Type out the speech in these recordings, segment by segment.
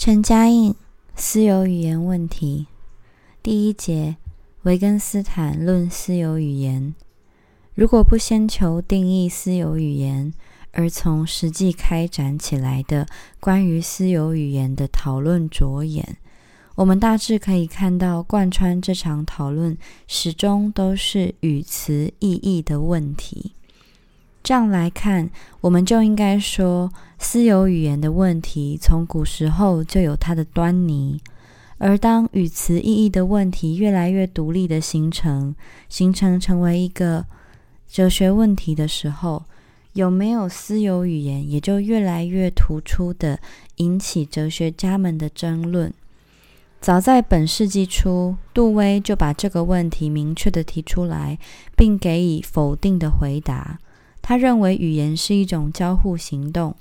陈嘉映私有语言问题第一节：维根斯坦论私有语言。如果不先求定义私有语言，而从实际开展起来的关于私有语言的讨论着眼，我们大致可以看到，贯穿这场讨论始终都是语词意义的问题。这样来看，我们就应该说，私有语言的问题从古时候就有它的端倪。而当语词意义的问题越来越独立的形成，形成成为一个哲学问题的时候，有没有私有语言也就越来越突出的引起哲学家们的争论。早在本世纪初，杜威就把这个问题明确的提出来，并给予否定的回答。他认为语言是一种交互行动，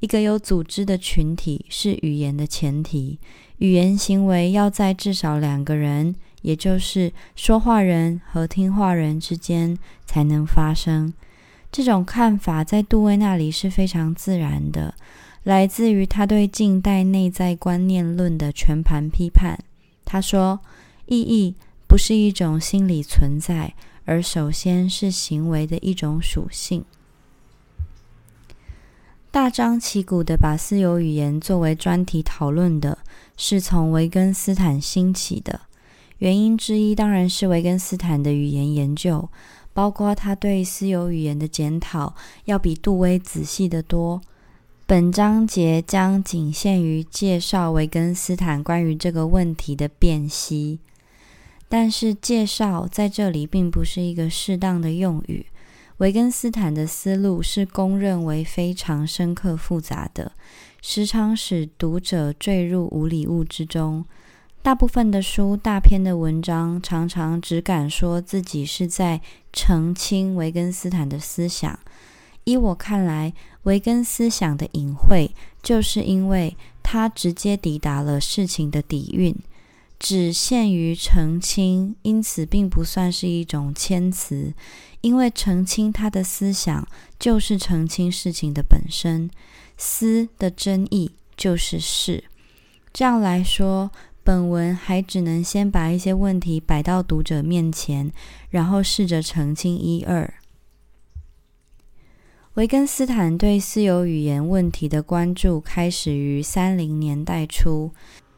一个有组织的群体是语言的前提。语言行为要在至少两个人，也就是说话人和听话人之间才能发生。这种看法在杜威那里是非常自然的。来自于他对近代内在观念论的全盘批判。他说：“意义不是一种心理存在，而首先是行为的一种属性。”大张旗鼓的把私有语言作为专题讨论的，是从维根斯坦兴起的。原因之一当然是维根斯坦的语言研究，包括他对私有语言的检讨，要比杜威仔细得多。本章节将仅限于介绍维根斯坦关于这个问题的辨析，但是介绍在这里并不是一个适当的用语。维根斯坦的思路是公认为非常深刻复杂的，时常使读者坠入无里物之中。大部分的书、大篇的文章，常常只敢说自己是在澄清维根斯坦的思想。依我看来，维根思想的隐晦，就是因为他直接抵达了事情的底蕴，只限于澄清，因此并不算是一种谦辞。因为澄清他的思想，就是澄清事情的本身。思的真义就是事。这样来说，本文还只能先把一些问题摆到读者面前，然后试着澄清一二。维根斯坦对私有语言问题的关注开始于三零年代初。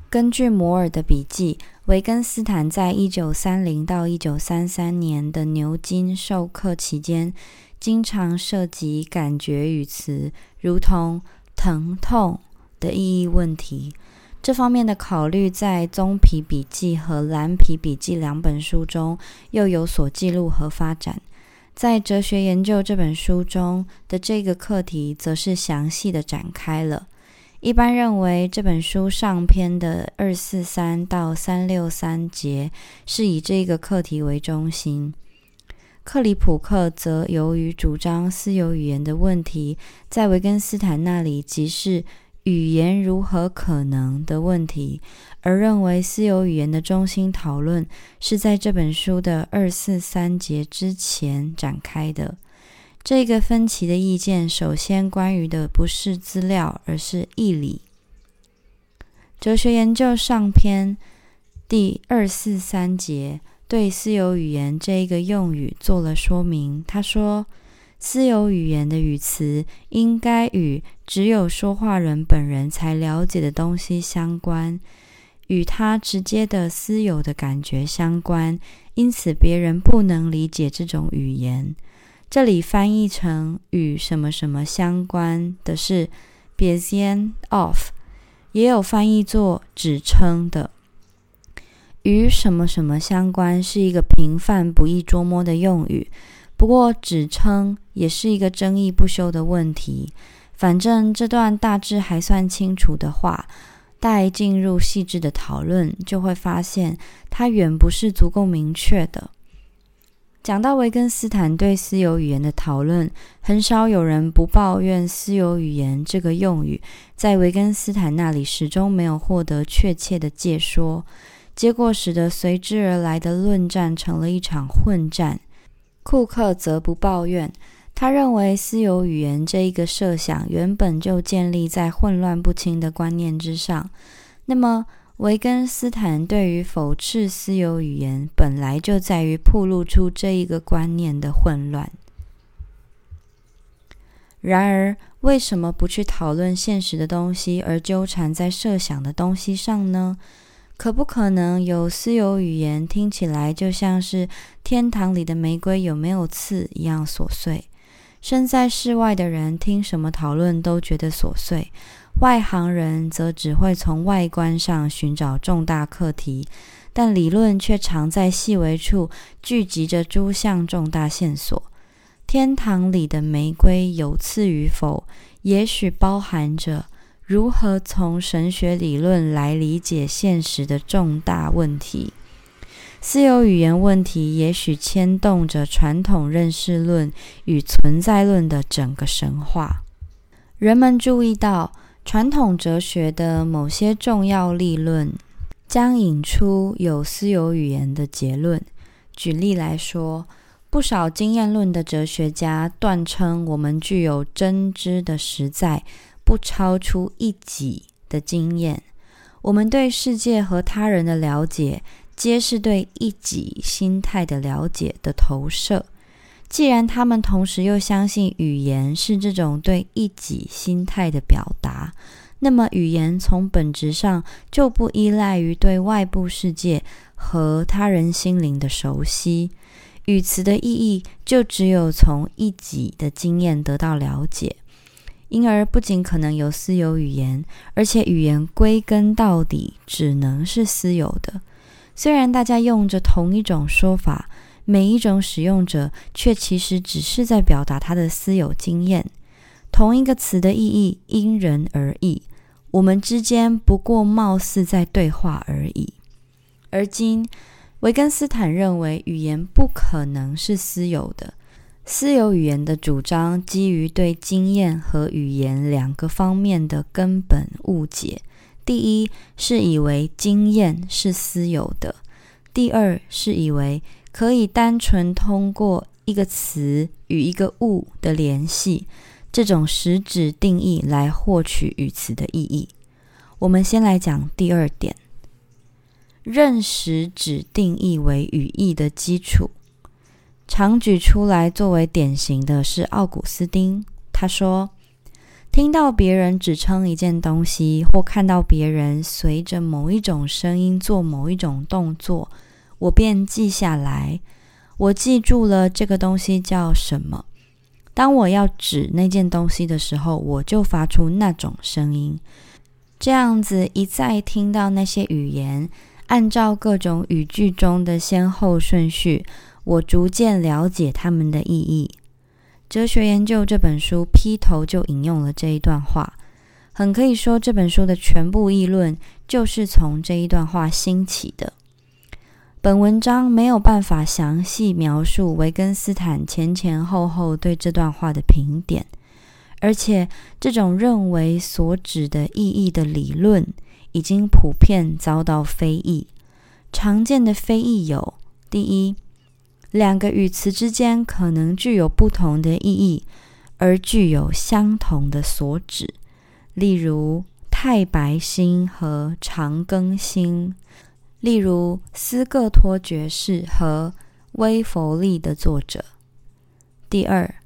根据摩尔的笔记，维根斯坦在一九三零到一九三三年的牛津授课期间，经常涉及感觉语词，如同疼痛的意义问题。这方面的考虑在《棕皮笔记》和《蓝皮笔记》两本书中又有所记录和发展。在《哲学研究》这本书中的这个课题，则是详细的展开了。一般认为，这本书上篇的二四三到三六三节是以这个课题为中心。克里普克则由于主张私有语言的问题，在维根斯坦那里即是。语言如何可能的问题，而认为私有语言的中心讨论是在这本书的二四三节之前展开的。这个分歧的意见，首先关于的不是资料，而是义理。哲学研究上篇第二四三节对私有语言这一个用语做了说明。他说。私有语言的语词应该与只有说话人本人才了解的东西相关，与他直接的私有的感觉相关，因此别人不能理解这种语言。这里翻译成与什么什么相关的是 b e s i n of，也有翻译作指称的。与什么什么相关是一个平泛不易捉摸的用语。不过，指称也是一个争议不休的问题。反正这段大致还算清楚的话，待进入细致的讨论，就会发现它远不是足够明确的。讲到维根斯坦对私有语言的讨论，很少有人不抱怨“私有语言”这个用语在维根斯坦那里始终没有获得确切的解说，结果使得随之而来的论战成了一场混战。库克则不抱怨，他认为私有语言这一个设想原本就建立在混乱不清的观念之上。那么，维根斯坦对于否斥私有语言，本来就在于暴露出这一个观念的混乱。然而，为什么不去讨论现实的东西，而纠缠在设想的东西上呢？可不可能有私有语言，听起来就像是天堂里的玫瑰有没有刺一样琐碎？身在世外的人听什么讨论都觉得琐碎，外行人则只会从外观上寻找重大课题，但理论却常在细微处聚集着诸项重大线索。天堂里的玫瑰有刺与否，也许包含着。如何从神学理论来理解现实的重大问题？私有语言问题也许牵动着传统认识论与存在论的整个神话。人们注意到，传统哲学的某些重要立论将引出有私有语言的结论。举例来说，不少经验论的哲学家断称，我们具有真知的实在。不超出一己的经验，我们对世界和他人的了解，皆是对一己心态的了解的投射。既然他们同时又相信语言是这种对一己心态的表达，那么语言从本质上就不依赖于对外部世界和他人心灵的熟悉，语词的意义就只有从一己的经验得到了解。因而，不仅可能有私有语言，而且语言归根到底只能是私有的。虽然大家用着同一种说法，每一种使用者却其实只是在表达他的私有经验。同一个词的意义因人而异，我们之间不过貌似在对话而已。而今，维根斯坦认为语言不可能是私有的。私有语言的主张基于对经验和语言两个方面的根本误解。第一是以为经验是私有的；第二是以为可以单纯通过一个词与一个物的联系这种实质定义来获取语词的意义。我们先来讲第二点：认识指定义为语义的基础。常举出来作为典型的是奥古斯丁。他说：“听到别人指称一件东西，或看到别人随着某一种声音做某一种动作，我便记下来。我记住了这个东西叫什么。当我要指那件东西的时候，我就发出那种声音。这样子一再听到那些语言，按照各种语句中的先后顺序。”我逐渐了解他们的意义。哲学研究这本书劈头就引用了这一段话，很可以说这本书的全部议论就是从这一段话兴起的。本文章没有办法详细描述维根斯坦前前后后对这段话的评点，而且这种认为所指的意义的理论已经普遍遭到非议。常见的非议有：第一。两个语词之间可能具有不同的意义，而具有相同的所指。例如“太白星”和“长庚星”，例如斯各托爵士和威佛利的作者。第二，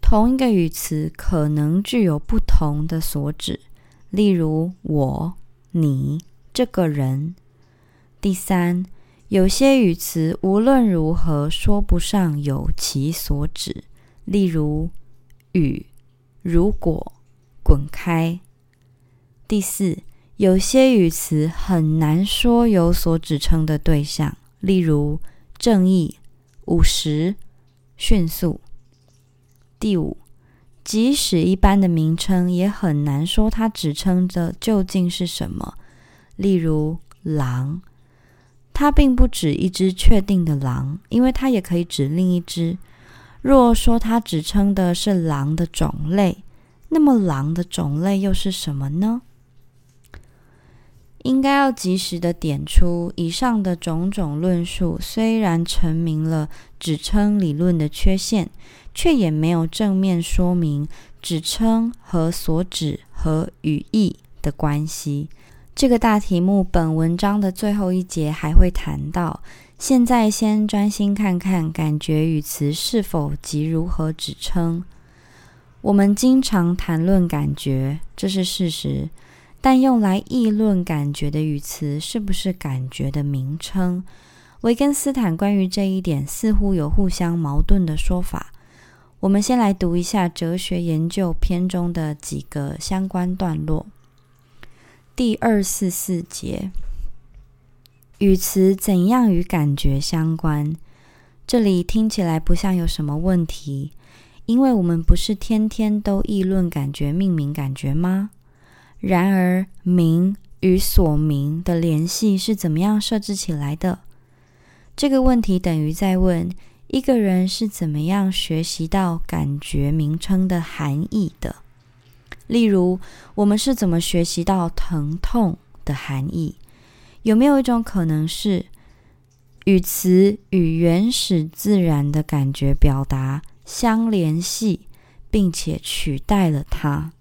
同一个语词可能具有不同的所指。例如“我”“你”“这个人”。第三。有些语词无论如何说不上有其所指，例如“雨”“如果”“滚开”。第四，有些语词很难说有所指称的对象，例如“正义”“五十”“迅速”。第五，即使一般的名称也很难说它指称的究竟是什么，例如“狼”。它并不指一只确定的狼，因为它也可以指另一只。若说它指称的是狼的种类，那么狼的种类又是什么呢？应该要及时的点出，以上的种种论述虽然阐明了指称理论的缺陷，却也没有正面说明指称和所指和语义的关系。这个大题目本文章的最后一节还会谈到。现在先专心看看感觉语词是否及如何指称。我们经常谈论感觉，这是事实。但用来议论感觉的语词是不是感觉的名称？维根斯坦关于这一点似乎有互相矛盾的说法。我们先来读一下哲学研究篇中的几个相关段落。第二四四节。语词怎样与感觉相关？这里听起来不像有什么问题，因为我们不是天天都议论感觉、命名感觉吗？然而，名与所名的联系是怎么样设置起来的？这个问题等于在问一个人是怎么样学习到感觉名称的含义的。例如，我们是怎么学习到疼痛的含义？有没有一种可能是，语词与原始自然的感觉表达相联系，并且取代了它？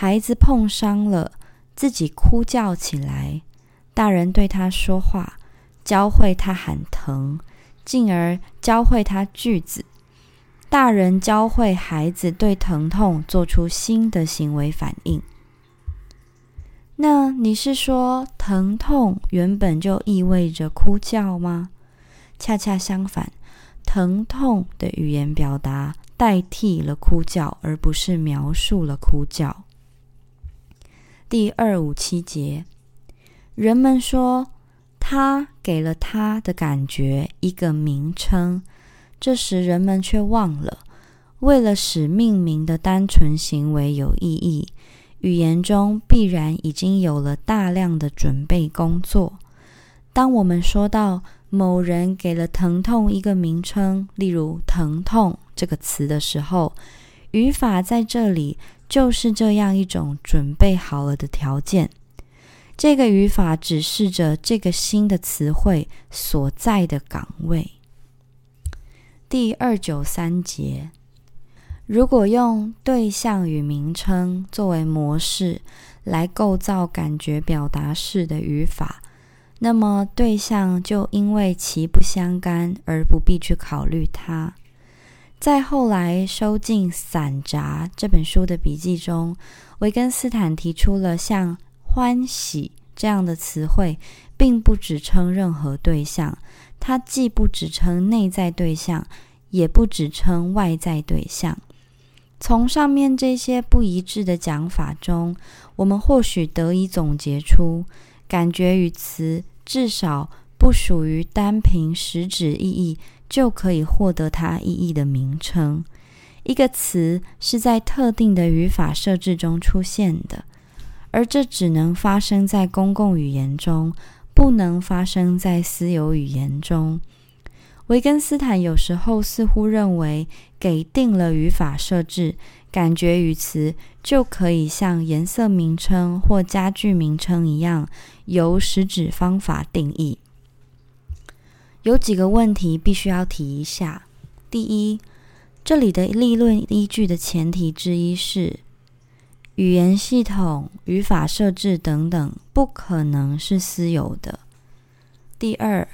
孩子碰伤了，自己哭叫起来，大人对他说话，教会他喊疼，进而教会他句子。大人教会孩子对疼痛做出新的行为反应。那你是说疼痛原本就意味着哭叫吗？恰恰相反，疼痛的语言表达代替了哭叫，而不是描述了哭叫。第二五七节，人们说他给了他的感觉一个名称，这时人们却忘了，为了使命名的单纯行为有意义。语言中必然已经有了大量的准备工作。当我们说到某人给了疼痛一个名称，例如“疼痛”这个词的时候，语法在这里就是这样一种准备好了的条件。这个语法指示着这个新的词汇所在的岗位。第二九三节。如果用对象与名称作为模式来构造感觉表达式的语法，那么对象就因为其不相干而不必去考虑它。在后来收进《散杂》这本书的笔记中，维根斯坦提出了像“欢喜”这样的词汇，并不指称任何对象，它既不指称内在对象，也不指称外在对象。从上面这些不一致的讲法中，我们或许得以总结出：感觉与词至少不属于单凭实质意义就可以获得它意义的名称。一个词是在特定的语法设置中出现的，而这只能发生在公共语言中，不能发生在私有语言中。维根斯坦有时候似乎认为，给定了语法设置，感觉语词就可以像颜色名称或家具名称一样，由实指方法定义。有几个问题必须要提一下：第一，这里的立论依据的前提之一是，语言系统、语法设置等等不可能是私有的；第二。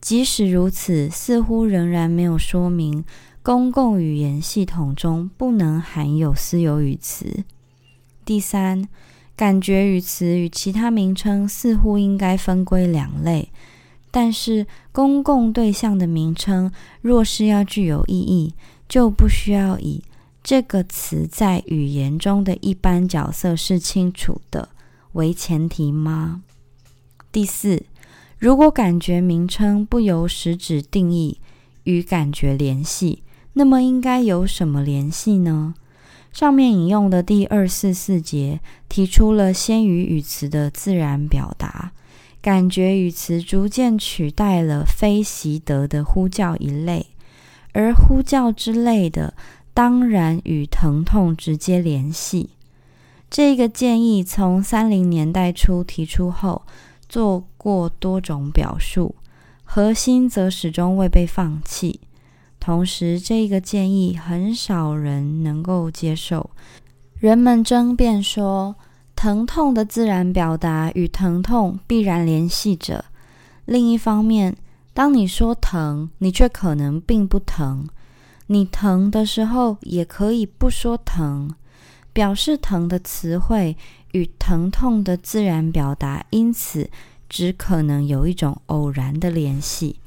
即使如此，似乎仍然没有说明公共语言系统中不能含有私有语词。第三，感觉语词与其他名称似乎应该分归两类，但是公共对象的名称若是要具有意义，就不需要以这个词在语言中的一般角色是清楚的为前提吗？第四。如果感觉名称不由实质定义与感觉联系，那么应该有什么联系呢？上面引用的第二四四节提出了先于语词的自然表达，感觉语词逐渐取代了非习得的呼叫一类，而呼叫之类的当然与疼痛直接联系。这个建议从三零年代初提出后。做过多种表述，核心则始终未被放弃。同时，这个建议很少人能够接受。人们争辩说，疼痛的自然表达与疼痛必然联系着。另一方面，当你说疼，你却可能并不疼。你疼的时候，也可以不说疼。表示疼的词汇与疼痛的自然表达，因此只可能有一种偶然的联系。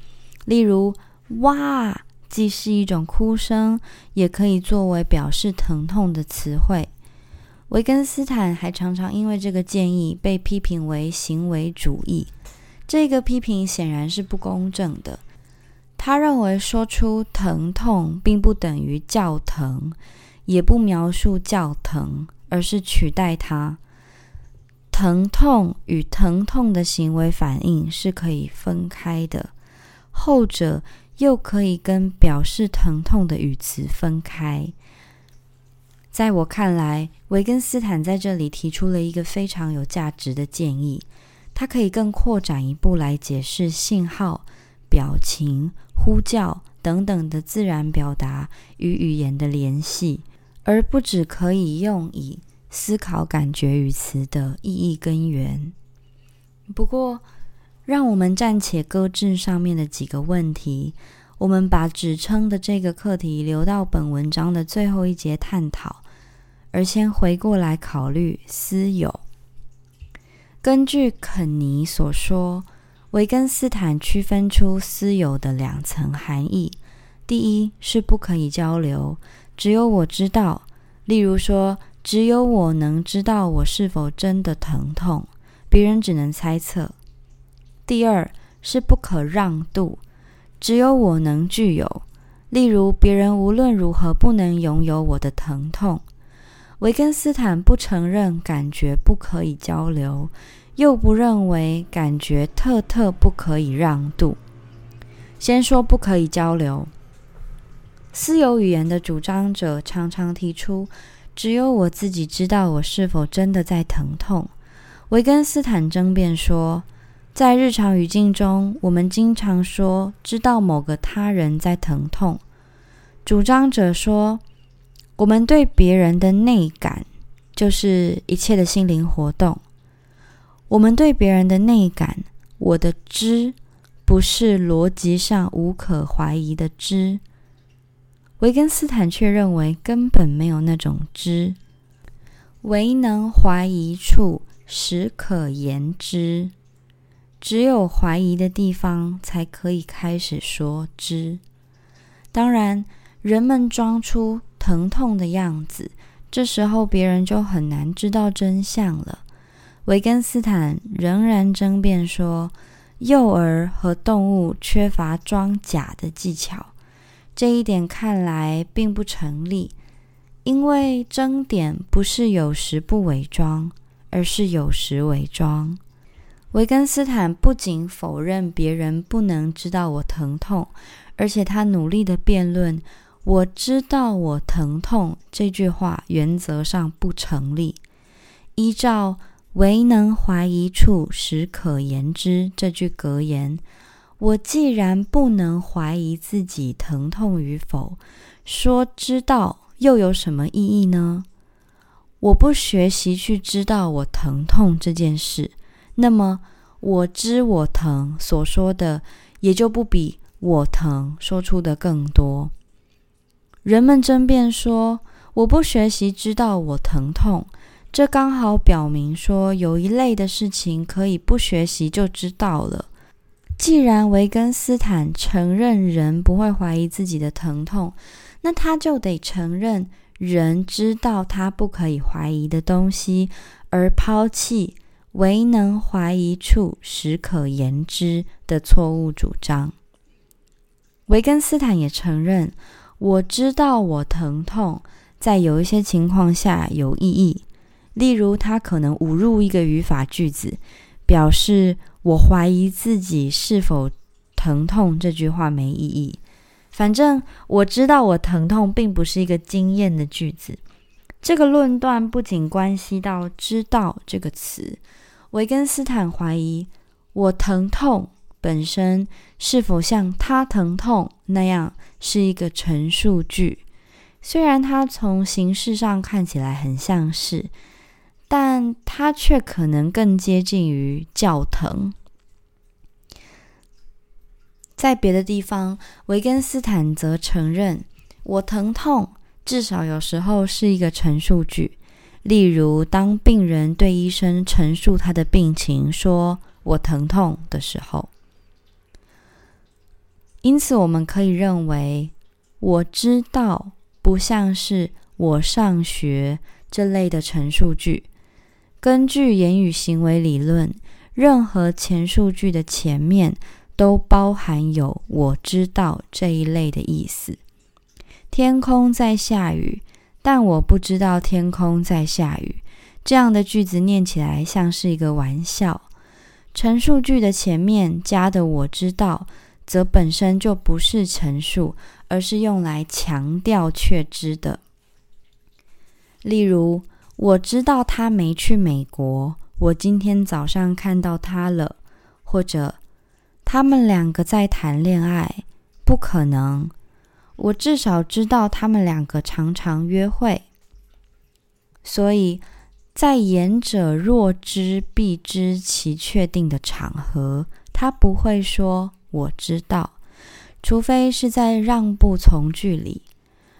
例如，哇，既是一种哭声，也可以作为表示疼痛的词汇。维根斯坦还常常因为这个建议被批评为行为主义。这个批评显然是不公正的。他认为说出疼痛并不等于叫疼，也不描述叫疼，而是取代它。疼痛与疼痛的行为反应是可以分开的，后者又可以跟表示疼痛的语词分开。在我看来，维根斯坦在这里提出了一个非常有价值的建议。他可以更扩展一步来解释信号、表情、呼叫等等的自然表达与语言的联系，而不只可以用以思考感觉语词的意义根源。不过，让我们暂且搁置上面的几个问题。我们把指称的这个课题留到本文章的最后一节探讨，而先回过来考虑私有。根据肯尼所说，维根斯坦区分出私有的两层含义：第一是不可以交流，只有我知道，例如说，只有我能知道我是否真的疼痛，别人只能猜测；第二是不可让渡。只有我能具有，例如别人无论如何不能拥有我的疼痛。维根斯坦不承认感觉不可以交流，又不认为感觉特特不可以让渡。先说不可以交流，私有语言的主张者常常提出，只有我自己知道我是否真的在疼痛。维根斯坦争辩说。在日常语境中，我们经常说知道某个他人在疼痛。主张者说，我们对别人的内感就是一切的心灵活动。我们对别人的内感，我的知不是逻辑上无可怀疑的知。维根斯坦却认为根本没有那种知，唯能怀疑处，实可言之。只有怀疑的地方，才可以开始说知。当然，人们装出疼痛的样子，这时候别人就很难知道真相了。维根斯坦仍然争辩说，幼儿和动物缺乏装假的技巧。这一点看来并不成立，因为争点不是有时不伪装，而是有时伪装。维根斯坦不仅否认别人不能知道我疼痛，而且他努力的辩论：“我知道我疼痛。”这句话原则上不成立。依照“唯能怀疑处，实可言之”这句格言，我既然不能怀疑自己疼痛与否，说知道又有什么意义呢？我不学习去知道我疼痛这件事。那么，我知我疼所说的，也就不比我疼说出的更多。人们争辩说，我不学习知道我疼痛，这刚好表明说，有一类的事情可以不学习就知道了。既然维根斯坦承认人不会怀疑自己的疼痛，那他就得承认人知道他不可以怀疑的东西，而抛弃。唯能怀疑处，实可言之的错误主张。维根斯坦也承认，我知道我疼痛，在有一些情况下有意义。例如，他可能误入一个语法句子，表示我怀疑自己是否疼痛。这句话没意义。反正我知道我疼痛，并不是一个经验的句子。这个论断不仅关系到“知道”这个词。维根斯坦怀疑我疼痛本身是否像他疼痛那样是一个陈述句。虽然它从形式上看起来很像是，但它却可能更接近于叫疼。在别的地方，维根斯坦则承认，我疼痛至少有时候是一个陈述句。例如，当病人对医生陈述他的病情，说“我疼痛”的时候，因此我们可以认为，我知道不像是我上学这类的陈述句。根据言语行为理论，任何前述句的前面。都包含有“我知道”这一类的意思。天空在下雨，但我不知道天空在下雨。这样的句子念起来像是一个玩笑。陈述句的前面加的“我知道”，则本身就不是陈述，而是用来强调确知的。例如，我知道他没去美国，我今天早上看到他了，或者。他们两个在谈恋爱，不可能。我至少知道他们两个常常约会。所以在言者若知必知其确定的场合，他不会说“我知道”，除非是在让步从句里。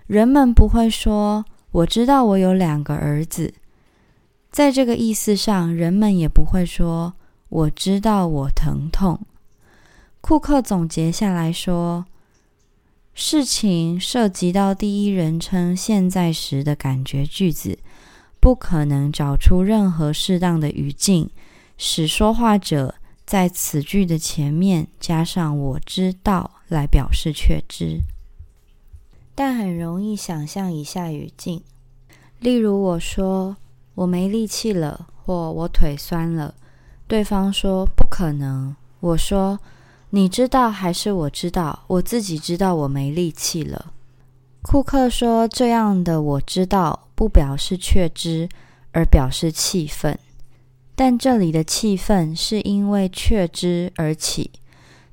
人们不会说“我知道我有两个儿子”。在这个意思上，人们也不会说“我知道我疼痛”。库克总结下来说：“事情涉及到第一人称现在时的感觉句子，不可能找出任何适当的语境，使说话者在此句的前面加上‘我知道’来表示确知。但很容易想象以下语境：例如，我说‘我没力气了’或‘我腿酸了’，对方说‘不可能’，我说。”你知道还是我知道？我自己知道我没力气了。库克说：“这样的我知道不表示确知，而表示气愤。但这里的气愤是因为确知而起，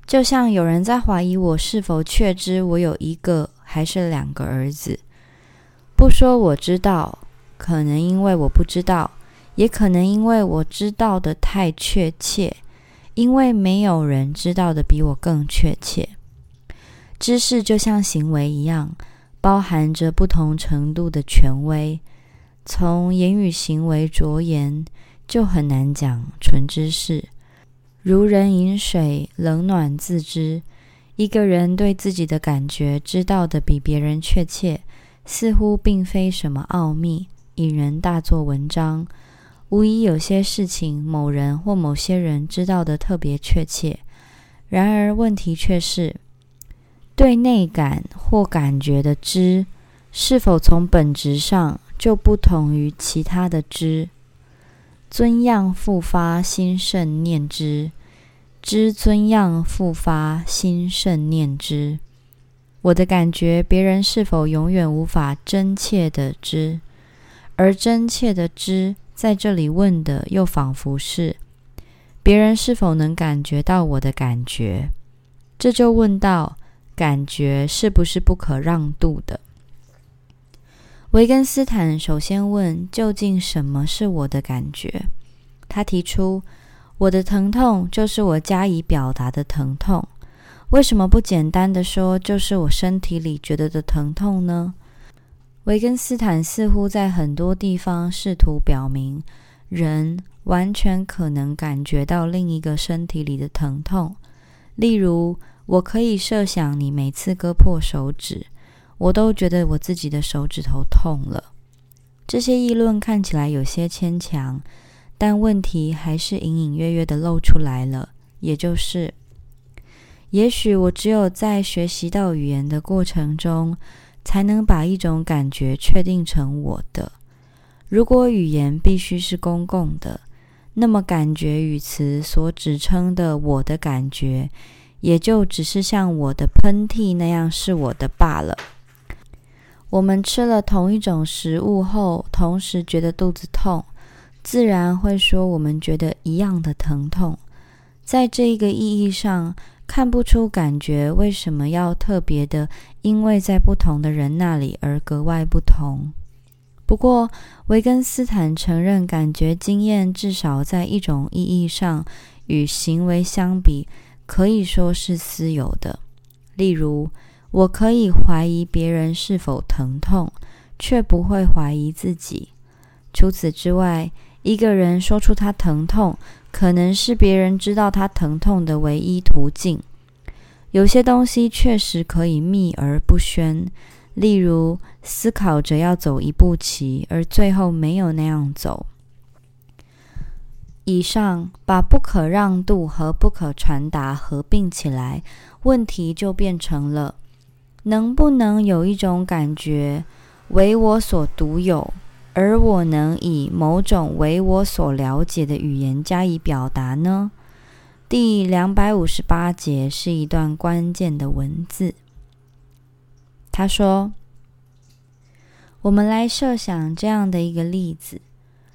就像有人在怀疑我是否确知我有一个还是两个儿子。不说我知道，可能因为我不知道，也可能因为我知道的太确切。”因为没有人知道的比我更确切。知识就像行为一样，包含着不同程度的权威。从言语行为着眼，就很难讲纯知识。如人饮水，冷暖自知。一个人对自己的感觉知道的比别人确切，似乎并非什么奥秘，引人大做文章。无疑有些事情，某人或某些人知道的特别确切。然而，问题却是，对内感或感觉的知，是否从本质上就不同于其他的知？尊样复发，心甚念之；知尊样复发，心甚念之。我的感觉，别人是否永远无法真切的知？而真切的知？在这里问的又仿佛是别人是否能感觉到我的感觉，这就问到感觉是不是不可让渡的？维根斯坦首先问究竟什么是我的感觉？他提出我的疼痛就是我加以表达的疼痛，为什么不简单的说就是我身体里觉得的疼痛呢？维根斯坦似乎在很多地方试图表明，人完全可能感觉到另一个身体里的疼痛。例如，我可以设想你每次割破手指，我都觉得我自己的手指头痛了。这些议论看起来有些牵强，但问题还是隐隐约约的露出来了，也就是，也许我只有在学习到语言的过程中。才能把一种感觉确定成我的。如果语言必须是公共的，那么感觉语词所指称的我的感觉，也就只是像我的喷嚏那样是我的罢了。我们吃了同一种食物后，同时觉得肚子痛，自然会说我们觉得一样的疼痛。在这一个意义上。看不出感觉为什么要特别的，因为在不同的人那里而格外不同。不过，维根斯坦承认，感觉经验至少在一种意义上与行为相比，可以说是私有的。例如，我可以怀疑别人是否疼痛，却不会怀疑自己。除此之外，一个人说出他疼痛，可能是别人知道他疼痛的唯一途径。有些东西确实可以秘而不宣。例如，思考着要走一步棋，而最后没有那样走。以上把不可让渡和不可传达合并起来，问题就变成了：能不能有一种感觉为我所独有，而我能以某种为我所了解的语言加以表达呢？第两百五十八节是一段关键的文字。他说：“我们来设想这样的一个例子：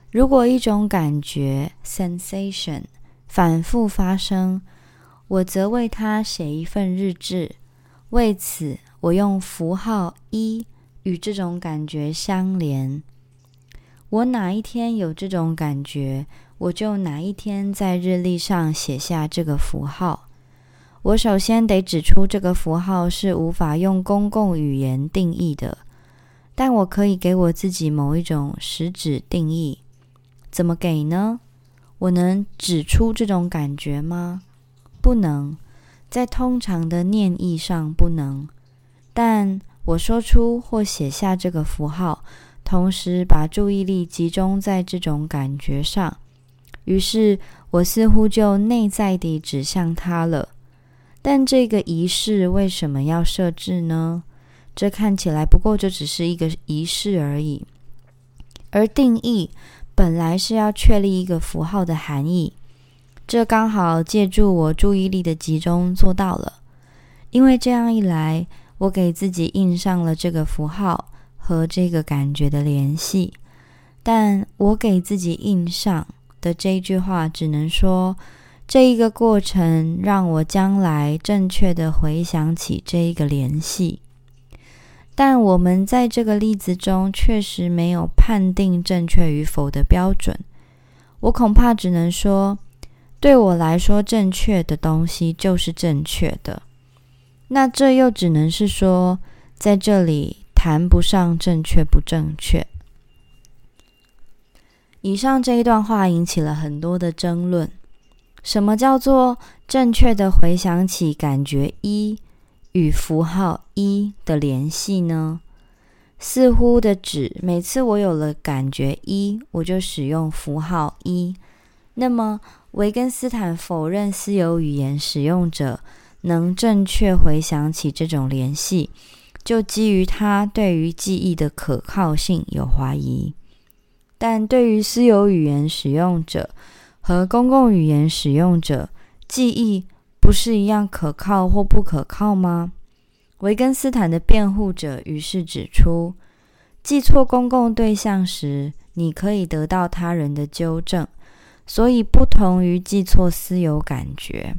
如果一种感觉 （sensation） 反复发生，我则为它写一份日志。为此，我用符号一与这种感觉相连。我哪一天有这种感觉，我就哪一天在日历上写下这个符号。”我首先得指出，这个符号是无法用公共语言定义的，但我可以给我自己某一种实质定义。怎么给呢？我能指出这种感觉吗？不能，在通常的念意上不能。但我说出或写下这个符号，同时把注意力集中在这种感觉上，于是我似乎就内在地指向它了。但这个仪式为什么要设置呢？这看起来不过就只是一个仪式而已。而定义本来是要确立一个符号的含义，这刚好借助我注意力的集中做到了。因为这样一来，我给自己印上了这个符号和这个感觉的联系。但我给自己印上的这句话，只能说。这一个过程让我将来正确的回想起这一个联系，但我们在这个例子中确实没有判定正确与否的标准。我恐怕只能说，对我来说，正确的东西就是正确的。那这又只能是说，在这里谈不上正确不正确。以上这一段话引起了很多的争论。什么叫做正确的回想起感觉一与符号一的联系呢？似乎的指每次我有了感觉一，我就使用符号一。那么维根斯坦否认私有语言使用者能正确回想起这种联系，就基于他对于记忆的可靠性有怀疑。但对于私有语言使用者，和公共语言使用者记忆不是一样可靠或不可靠吗？维根斯坦的辩护者于是指出，记错公共对象时，你可以得到他人的纠正，所以不同于记错私有感觉。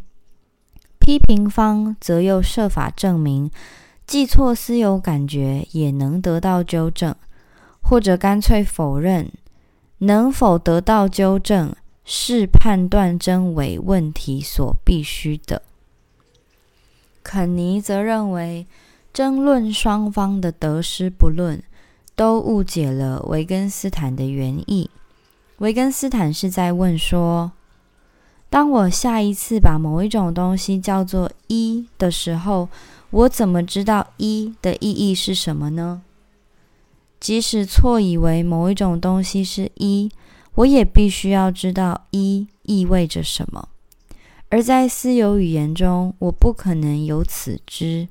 批评方则又设法证明，记错私有感觉也能得到纠正，或者干脆否认能否得到纠正。是判断真伪问题所必须的。肯尼则认为，争论双方的得失不论，都误解了维根斯坦的原意。维根斯坦是在问说：当我下一次把某一种东西叫做一的时候，我怎么知道一的意义是什么呢？即使错以为某一种东西是一。我也必须要知道一意味着什么，而在私有语言中，我不可能有此知。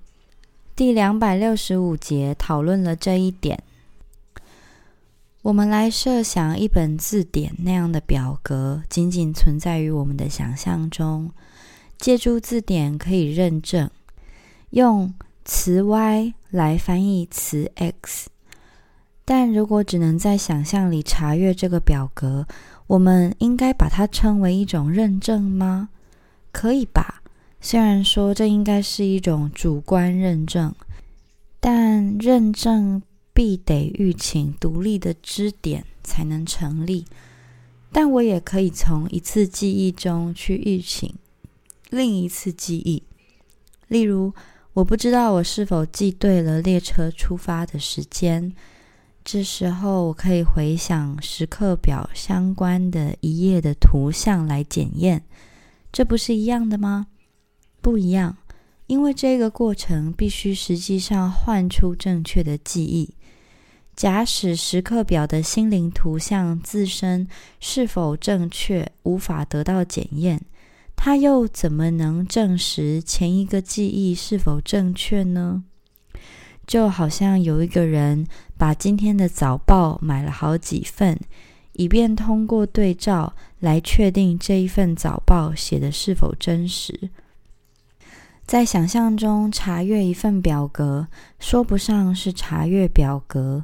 第两百六十五节讨论了这一点。我们来设想一本字典那样的表格，仅仅存在于我们的想象中。借助字典可以认证，用词 Y 来翻译词 X。但如果只能在想象里查阅这个表格，我们应该把它称为一种认证吗？可以吧。虽然说这应该是一种主观认证，但认证必得预请独立的支点才能成立，但我也可以从一次记忆中去预请另一次记忆。例如，我不知道我是否记对了列车出发的时间，这时候我可以回想时刻表相关的一页的图像来检验，这不是一样的吗？不一样。因为这个过程必须实际上换出正确的记忆。假使时刻表的心灵图像自身是否正确无法得到检验，它又怎么能证实前一个记忆是否正确呢？就好像有一个人把今天的早报买了好几份，以便通过对照来确定这一份早报写的是否真实。在想象中查阅一份表格，说不上是查阅表格；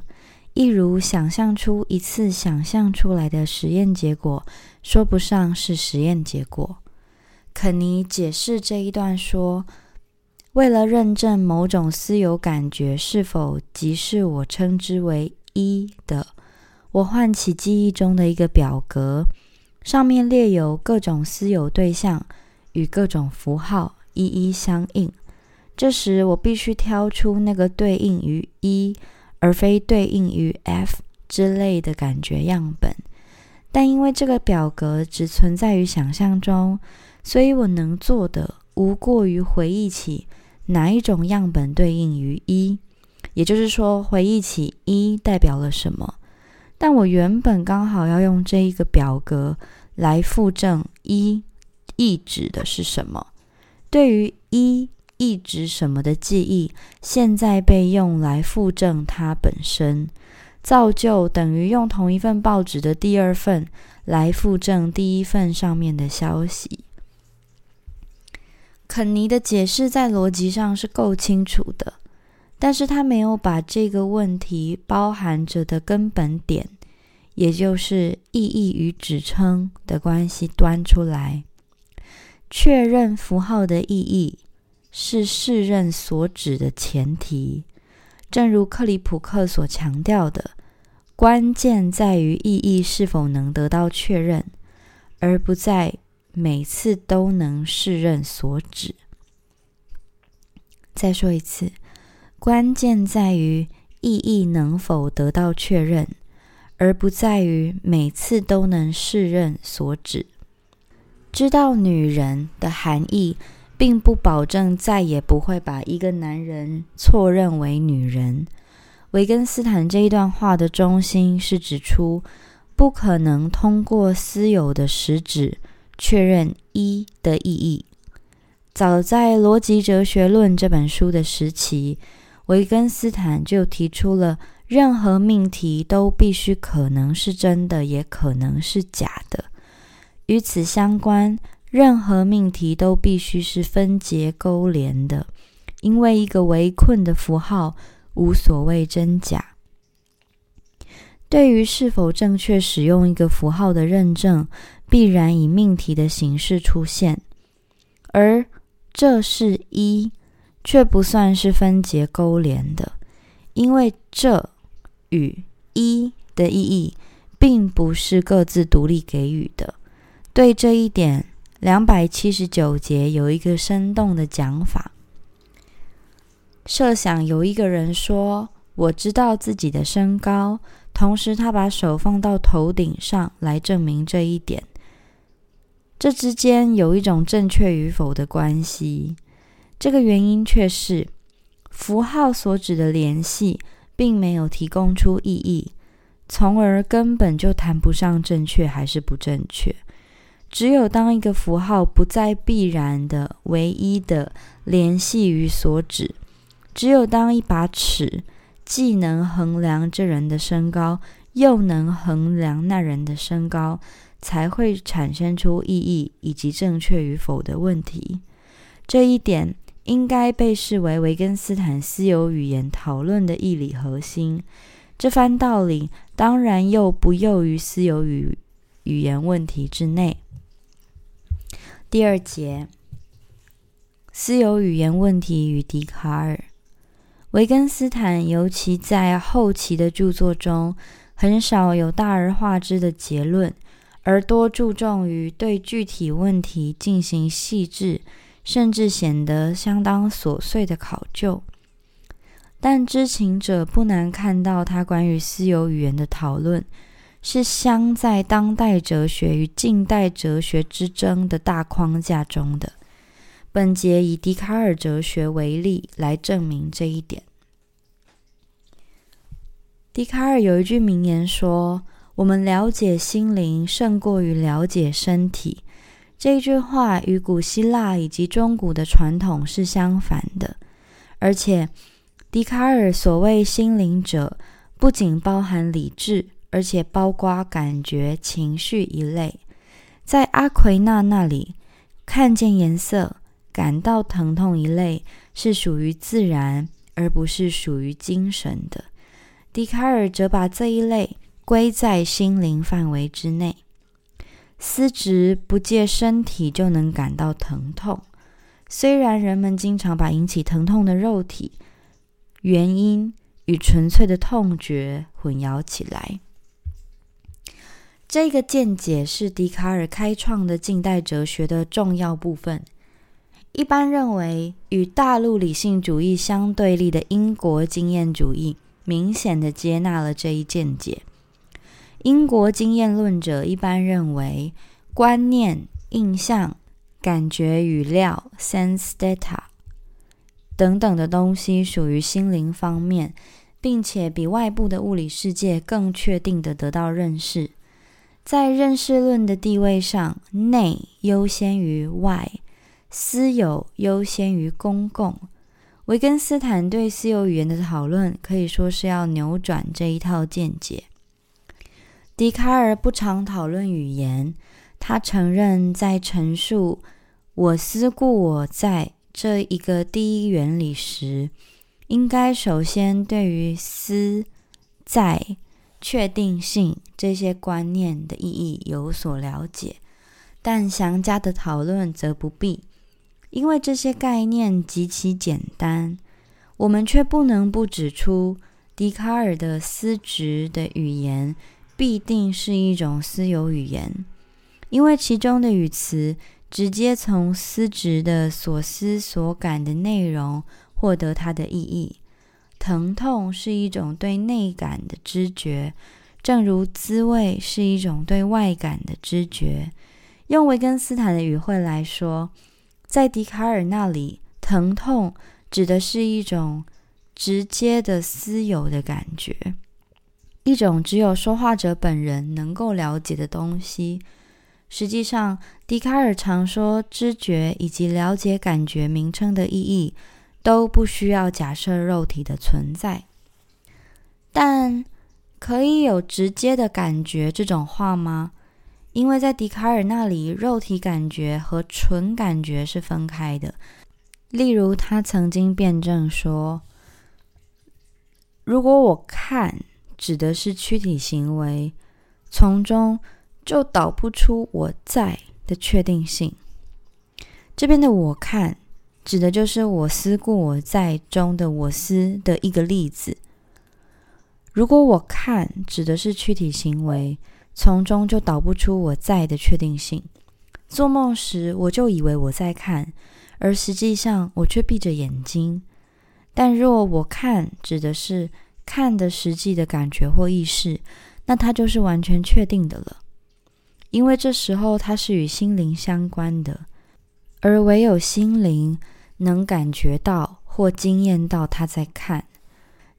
一如想象出一次想象出来的实验结果，说不上是实验结果。肯尼解释这一段说：“为了认证某种私有感觉是否即是我称之为一的，我唤起记忆中的一个表格，上面列有各种私有对象与各种符号。”一一相应，这时我必须挑出那个对应于一，而非对应于 F 之类的感觉样本。但因为这个表格只存在于想象中，所以我能做的无过于回忆起哪一种样本对应于一，也就是说，回忆起一代表了什么。但我原本刚好要用这一个表格来附证一意指的是什么。对于一意指什么的记忆，现在被用来附证它本身，造就等于用同一份报纸的第二份来附证第一份上面的消息。肯尼的解释在逻辑上是够清楚的，但是他没有把这个问题包含着的根本点，也就是意义与指称的关系端出来。确认符号的意义是适任所指的前提。正如克里普克所强调的，关键在于意义是否能得到确认，而不在每次都能适任所指。再说一次，关键在于意义能否得到确认，而不在于每次都能适任所指。知道女人的含义，并不保证再也不会把一个男人错认为女人。维根斯坦这一段话的中心是指出，不可能通过私有的实质确认一的意义。早在《逻辑哲学论》这本书的时期，维根斯坦就提出了任何命题都必须可能是真的，也可能是假的。与此相关，任何命题都必须是分结勾连的，因为一个围困的符号无所谓真假。对于是否正确使用一个符号的认证，必然以命题的形式出现，而这是一，却不算是分结勾连的，因为这与一的意义并不是各自独立给予的。对这一点，两百七十九节有一个生动的讲法。设想有一个人说：“我知道自己的身高。”同时，他把手放到头顶上来证明这一点。这之间有一种正确与否的关系。这个原因却是符号所指的联系并没有提供出意义，从而根本就谈不上正确还是不正确。只有当一个符号不再必然的唯一的联系于所指，只有当一把尺既能衡量这人的身高，又能衡量那人的身高，才会产生出意义以及正确与否的问题。这一点应该被视为维根斯坦私有语言讨论的义理核心。这番道理当然又不囿于私有语语言问题之内。第二节，私有语言问题与笛卡尔。维根斯坦尤其在后期的著作中，很少有大而化之的结论，而多注重于对具体问题进行细致，甚至显得相当琐碎的考究。但知情者不难看到，他关于私有语言的讨论是镶在当代哲学与近代哲学之争的大框架中的。本节以笛卡尔哲学为例来证明这一点。笛卡尔有一句名言说：“我们了解心灵胜过于了解身体。”这句话与古希腊以及中古的传统是相反的。而且，笛卡尔所谓心灵者，不仅包含理智，而且包括感觉、情绪一类。在阿奎那那里，看见颜色。感到疼痛一类是属于自然，而不是属于精神的。笛卡尔则把这一类归在心灵范围之内。思值不借身体就能感到疼痛，虽然人们经常把引起疼痛的肉体原因与纯粹的痛觉混淆起来。这个见解是笛卡尔开创的近代哲学的重要部分。一般认为，与大陆理性主义相对立的英国经验主义，明显的接纳了这一见解。英国经验论者一般认为，观念、印象、感觉、语料 （sense data） 等等的东西属于心灵方面，并且比外部的物理世界更确定的得到认识。在认识论的地位上，内优先于外。私有优先于公共。维根斯坦对私有语言的讨论可以说是要扭转这一套见解。笛卡尔不常讨论语言，他承认在陈述“我思故我在”这一个第一原理时，应该首先对于“思”“在”“确定性”这些观念的意义有所了解，但详加的讨论则不必。因为这些概念极其简单，我们却不能不指出，笛卡尔的思值的语言必定是一种私有语言，因为其中的语词直接从思值的所思所感的内容获得它的意义。疼痛是一种对内感的知觉，正如滋味是一种对外感的知觉。用维根斯坦的语汇来说。在笛卡尔那里，疼痛指的是一种直接的私有的感觉，一种只有说话者本人能够了解的东西。实际上，笛卡尔常说，知觉以及了解感觉名称的意义都不需要假设肉体的存在。但可以有直接的感觉这种话吗？因为在笛卡尔那里，肉体感觉和纯感觉是分开的。例如，他曾经辩证说：“如果我看指的是躯体行为，从中就导不出我在的确定性。这边的我看指的就是我思故我在中的我思的一个例子。如果我看指的是躯体行为。”从中就导不出我在的确定性。做梦时，我就以为我在看，而实际上我却闭着眼睛。但若我看指的是看的实际的感觉或意识，那它就是完全确定的了，因为这时候它是与心灵相关的，而唯有心灵能感觉到或惊艳到他在看。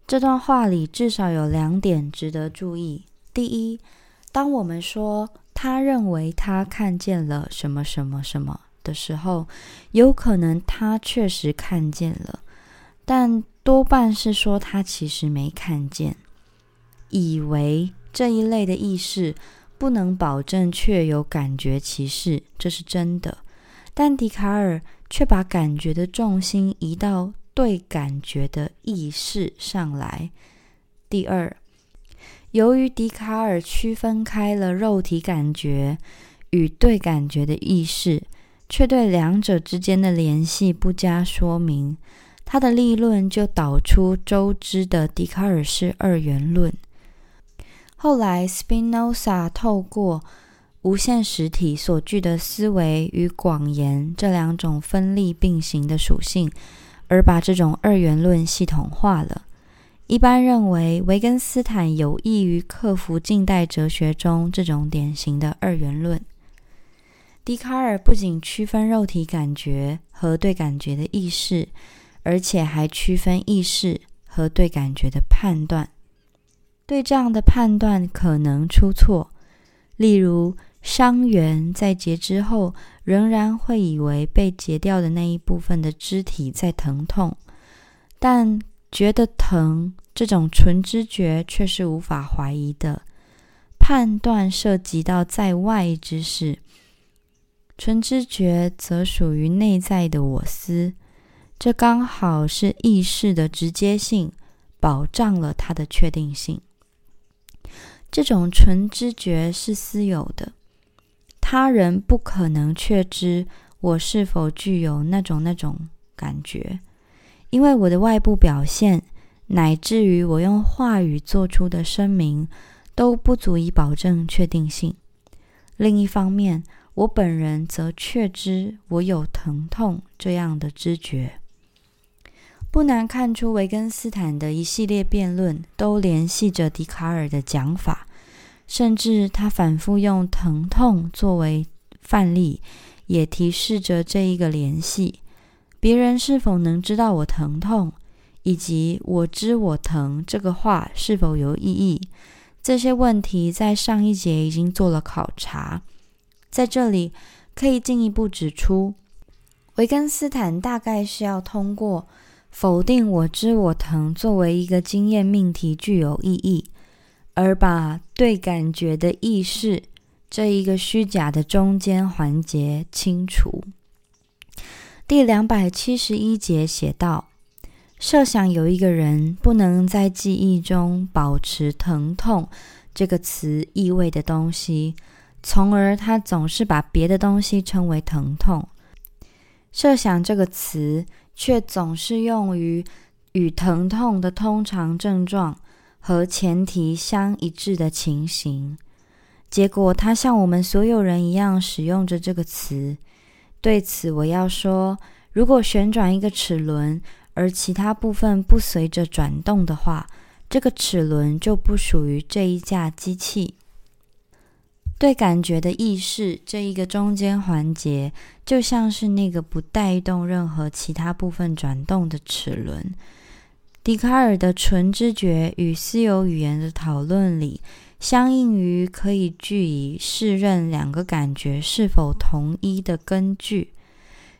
这段话里至少有两点值得注意：第一，当我们说他认为他看见了什么什么什么的时候，有可能他确实看见了，但多半是说他其实没看见。以为这一类的意识不能保证确有感觉其事，这是真的。但笛卡尔却把感觉的重心移到对感觉的意识上来。第二。由于笛卡尔区分开了肉体感觉与对感觉的意识，却对两者之间的联系不加说明，他的立论就导出周知的笛卡尔式二元论。后来，Spinoza 透过无限实体所具的思维与广言这两种分立并行的属性，而把这种二元论系统化了。一般认为，维根斯坦有益于克服近代哲学中这种典型的二元论。笛卡尔不仅区分肉体感觉和对感觉的意识，而且还区分意识和对感觉的判断。对这样的判断可能出错，例如伤员在截肢后仍然会以为被截掉的那一部分的肢体在疼痛，但觉得疼这种纯知觉却是无法怀疑的。判断涉及到在外之事，纯知觉则属于内在的我思，这刚好是意识的直接性，保障了它的确定性。这种纯知觉是私有的，他人不可能确知我是否具有那种那种感觉，因为我的外部表现，乃至于我用话语做出的声明，都不足以保证确定性。另一方面，我本人则确知我有疼痛这样的知觉。不难看出，维根斯坦的一系列辩论都联系着笛卡尔的讲法，甚至他反复用疼痛作为范例，也提示着这一个联系。别人是否能知道我疼痛，以及我知我疼这个话是否有意义？这些问题在上一节已经做了考察，在这里可以进一步指出，维根斯坦大概是要通过。否定我知我疼作为一个经验命题具有意义，而把对感觉的意识这一个虚假的中间环节清除。第两百七十一节写道：设想有一个人不能在记忆中保持“疼痛”这个词意味的东西，从而他总是把别的东西称为疼痛。设想这个词。却总是用于与疼痛的通常症状和前提相一致的情形，结果他像我们所有人一样使用着这个词。对此，我要说：如果旋转一个齿轮，而其他部分不随着转动的话，这个齿轮就不属于这一架机器。对感觉的意识这一个中间环节，就像是那个不带动任何其他部分转动的齿轮。笛卡尔的纯知觉与私有语言的讨论里，相应于可以据以试认两个感觉是否同一的根据。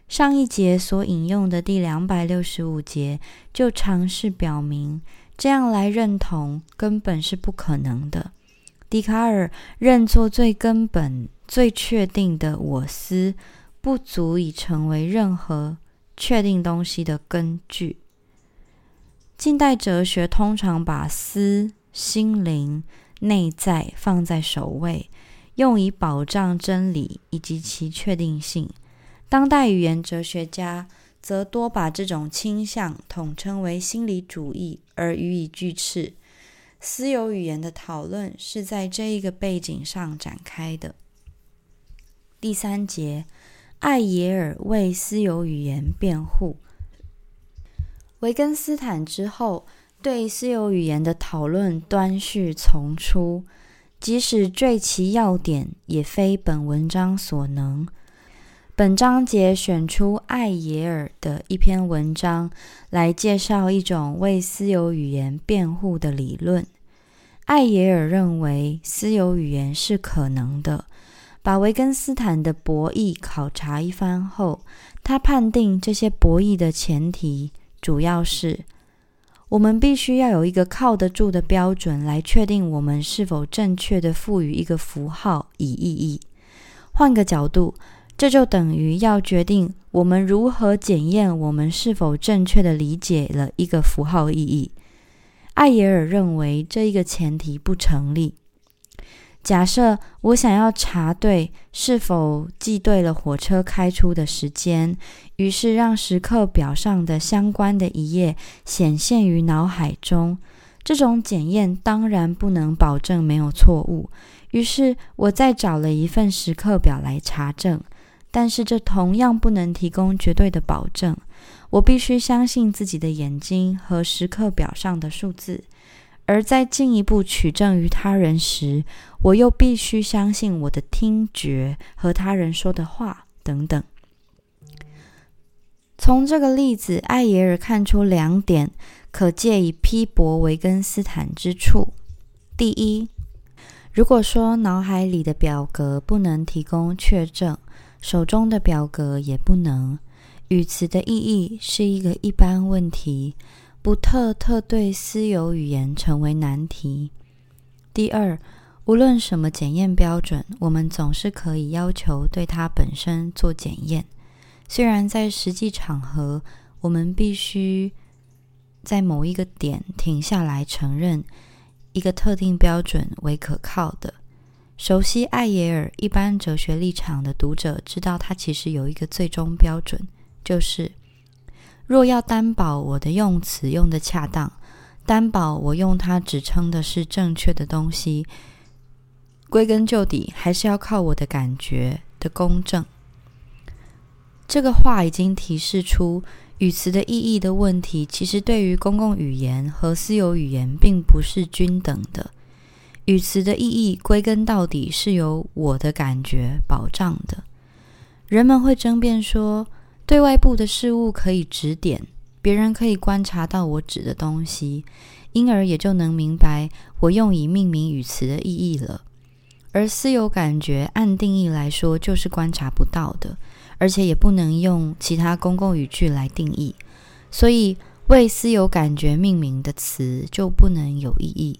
上一节所引用的第两百六十五节，就尝试表明，这样来认同根本是不可能的。笛卡尔认作最根本、最确定的我思，不足以成为任何确定东西的根据。近代哲学通常把思、心灵、内在放在首位，用以保障真理以及其确定性。当代语言哲学家则多把这种倾向统称为心理主义，而予以拒斥。私有语言的讨论是在这一个背景上展开的。第三节，艾耶尔为私有语言辩护。维根斯坦之后对私有语言的讨论端绪丛出，即使缀其要点，也非本文章所能。本章节选出艾耶尔的一篇文章来介绍一种为私有语言辩护的理论。艾耶尔认为私有语言是可能的。把维根斯坦的博弈考察一番后，他判定这些博弈的前提主要是：我们必须要有一个靠得住的标准来确定我们是否正确的赋予一个符号以意义。换个角度。这就等于要决定我们如何检验我们是否正确的理解了一个符号意义。艾耶尔认为这一个前提不成立。假设我想要查对是否记对了火车开出的时间，于是让时刻表上的相关的一页显现于脑海中。这种检验当然不能保证没有错误，于是我再找了一份时刻表来查证。但是这同样不能提供绝对的保证。我必须相信自己的眼睛和时刻表上的数字。而在进一步取证于他人时，我又必须相信我的听觉和他人说的话等等。从这个例子，艾耶尔看出两点可借以批驳维根斯坦之处：第一，如果说脑海里的表格不能提供确证，手中的表格也不能。语词的意义是一个一般问题。不特特对私有语言成为难题。第二，无论什么检验标准，我们总是可以要求对它本身做检验。虽然在实际场合，我们必须在某一个点停下来承认一个特定标准为可靠的。熟悉艾耶尔一般哲学立场的读者知道，他其实有一个最终标准，就是。若要担保我的用词用的恰当，担保我用它指称的是正确的东西，归根究底还是要靠我的感觉的公正。这个话已经提示出语词的意义的问题，其实对于公共语言和私有语言并不是均等的。语词的意义归根到底是由我的感觉保障的。人们会争辩说。对外部的事物可以指点，别人可以观察到我指的东西，因而也就能明白我用以命名语词的意义了。而私有感觉按定义来说就是观察不到的，而且也不能用其他公共语句来定义，所以为私有感觉命名的词就不能有意义。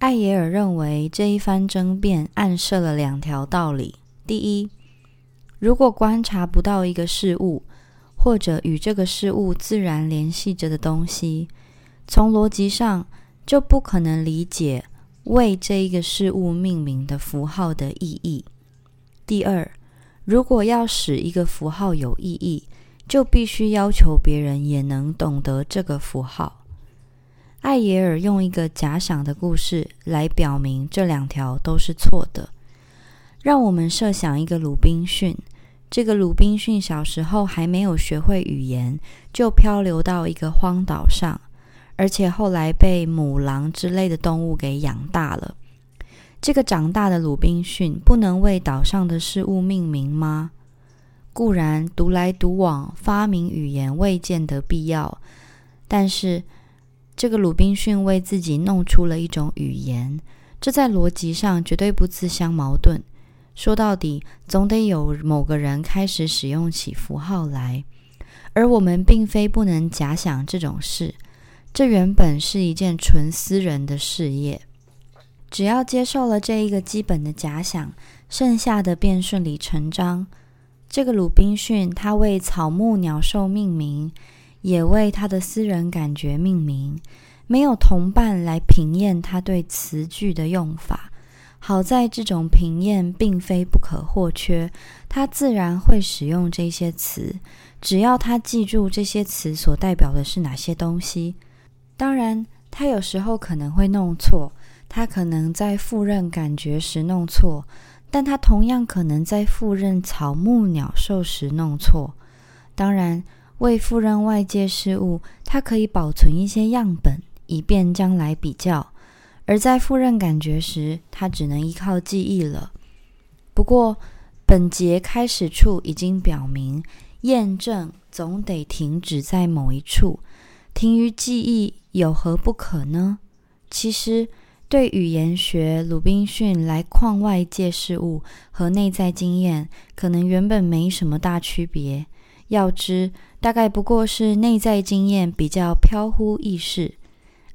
艾耶尔认为这一番争辩暗设了两条道理：第一，如果观察不到一个事物，或者与这个事物自然联系着的东西，从逻辑上就不可能理解为这一个事物命名的符号的意义。第二，如果要使一个符号有意义，就必须要求别人也能懂得这个符号。艾耶尔用一个假想的故事来表明这两条都是错的。让我们设想一个鲁滨逊。这个鲁滨逊小时候还没有学会语言，就漂流到一个荒岛上，而且后来被母狼之类的动物给养大了。这个长大的鲁滨逊不能为岛上的事物命名吗？固然独来独往发明语言未见得必要，但是这个鲁滨逊为自己弄出了一种语言，这在逻辑上绝对不自相矛盾。说到底，总得有某个人开始使用起符号来，而我们并非不能假想这种事。这原本是一件纯私人的事业。只要接受了这一个基本的假想，剩下的便顺理成章。这个鲁滨逊，他为草木鸟兽命名，也为他的私人感觉命名。没有同伴来评验他对词句的用法。好在这种平验并非不可或缺，他自然会使用这些词，只要他记住这些词所代表的是哪些东西。当然，他有时候可能会弄错，他可能在复认感觉时弄错，但他同样可能在复认草木鸟兽时弄错。当然，为复认外界事物，他可以保存一些样本，以便将来比较。而在复认感觉时，他只能依靠记忆了。不过，本节开始处已经表明，验证总得停止在某一处，停于记忆有何不可呢？其实，对语言学，鲁滨逊来框外界事物和内在经验，可能原本没什么大区别。要知，大概不过是内在经验比较飘忽易逝。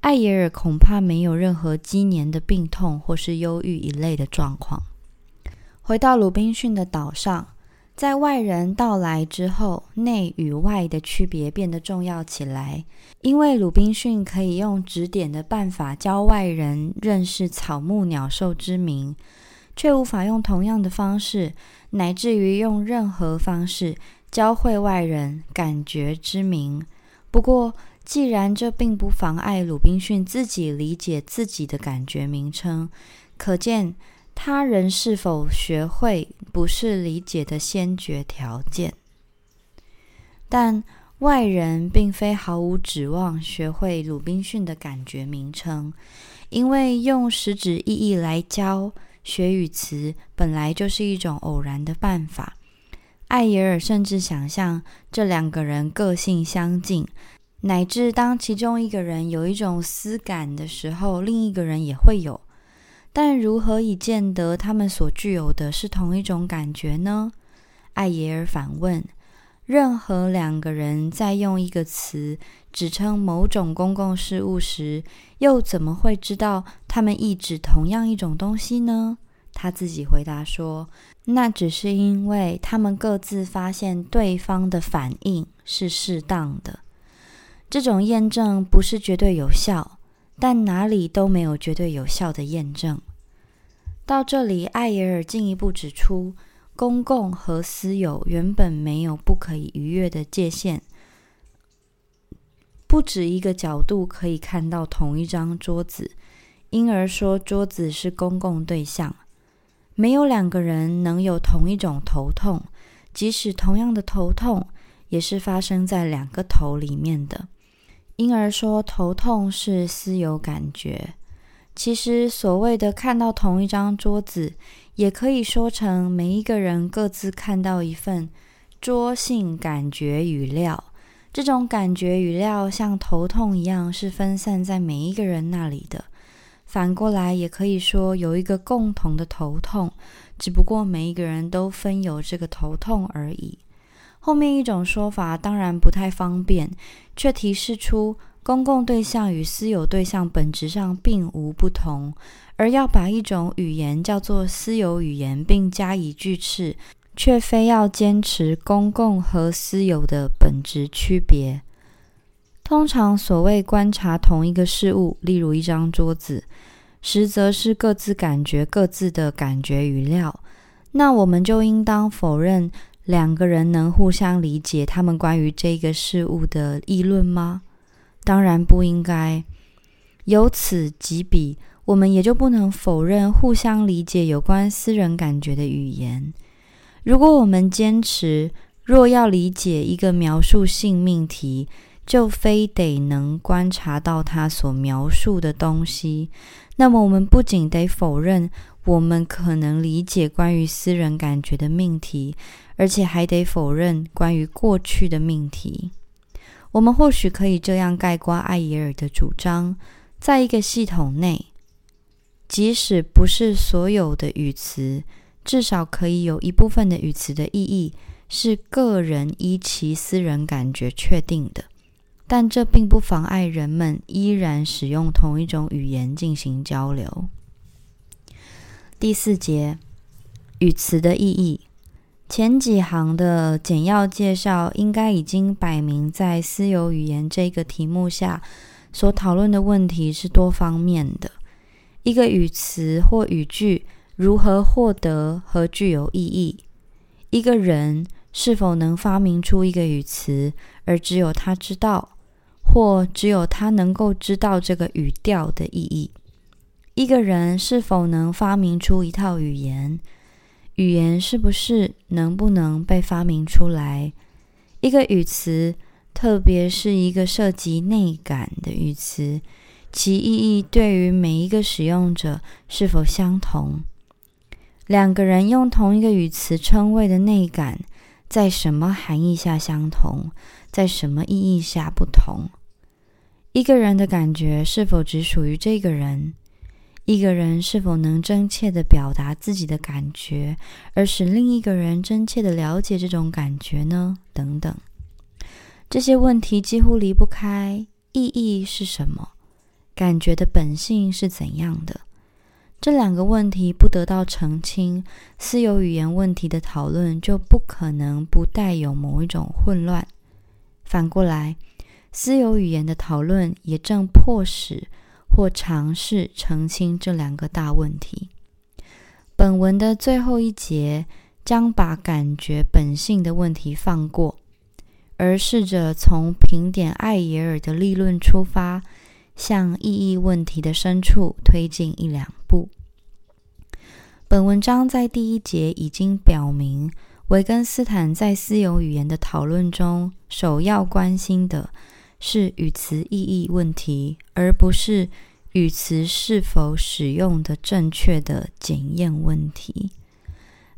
艾耶尔恐怕没有任何积年的病痛或是忧郁一类的状况。回到鲁滨逊的岛上，在外人到来之后，内与外的区别变得重要起来。因为鲁滨逊可以用指点的办法教外人认识草木鸟兽之名，却无法用同样的方式，乃至于用任何方式教会外人感觉之名。不过，既然这并不妨碍鲁滨逊自己理解自己的感觉名称，可见他人是否学会不是理解的先决条件。但外人并非毫无指望学会鲁滨逊的感觉名称，因为用实质意义来教。学语词本来就是一种偶然的办法。艾耶尔甚至想象这两个人个性相近，乃至当其中一个人有一种思感的时候，另一个人也会有。但如何以见得他们所具有的是同一种感觉呢？艾耶尔反问。任何两个人在用一个词指称某种公共事物时，又怎么会知道他们意指同样一种东西呢？他自己回答说：“那只是因为他们各自发现对方的反应是适当的。这种验证不是绝对有效，但哪里都没有绝对有效的验证。”到这里，艾耶尔进一步指出。公共和私有原本没有不可以逾越的界限，不止一个角度可以看到同一张桌子，因而说桌子是公共对象。没有两个人能有同一种头痛，即使同样的头痛，也是发生在两个头里面的，因而说头痛是私有感觉。其实所谓的看到同一张桌子。也可以说成每一个人各自看到一份桌性感觉语料，这种感觉语料像头痛一样是分散在每一个人那里的。反过来也可以说有一个共同的头痛，只不过每一个人都分有这个头痛而已。后面一种说法当然不太方便，却提示出公共对象与私有对象本质上并无不同。而要把一种语言叫做私有语言，并加以拒斥，却非要坚持公共和私有的本质区别。通常所谓观察同一个事物，例如一张桌子，实则是各自感觉各自的感觉语料。那我们就应当否认两个人能互相理解他们关于这个事物的议论吗？当然不应该。由此及彼。我们也就不能否认互相理解有关私人感觉的语言。如果我们坚持，若要理解一个描述性命题，就非得能观察到他所描述的东西，那么我们不仅得否认我们可能理解关于私人感觉的命题，而且还得否认关于过去的命题。我们或许可以这样概括艾耶尔的主张：在一个系统内。即使不是所有的语词，至少可以有一部分的语词的意义是个人依其私人感觉确定的，但这并不妨碍人们依然使用同一种语言进行交流。第四节，语词的意义。前几行的简要介绍应该已经摆明，在私有语言这个题目下所讨论的问题是多方面的。一个语词或语句如何获得和具有意义？一个人是否能发明出一个语词，而只有他知道，或只有他能够知道这个语调的意义？一个人是否能发明出一套语言？语言是不是能不能被发明出来？一个语词，特别是一个涉及内感的语词。其意义对于每一个使用者是否相同？两个人用同一个语词称谓的内感，在什么含义下相同，在什么意义下不同？一个人的感觉是否只属于这个人？一个人是否能真切的表达自己的感觉，而使另一个人真切的了解这种感觉呢？等等，这些问题几乎离不开意义是什么？感觉的本性是怎样的？这两个问题不得到澄清，私有语言问题的讨论就不可能不带有某一种混乱。反过来，私有语言的讨论也正迫使或尝试澄清这两个大问题。本文的最后一节将把感觉本性的问题放过，而试着从评点艾耶尔的立论出发，向意义问题的深处推进一两步。本文章在第一节已经表明，维根斯坦在私有语言的讨论中，首要关心的是语词意义问题，而不是。语词是否使用的正确的检验问题？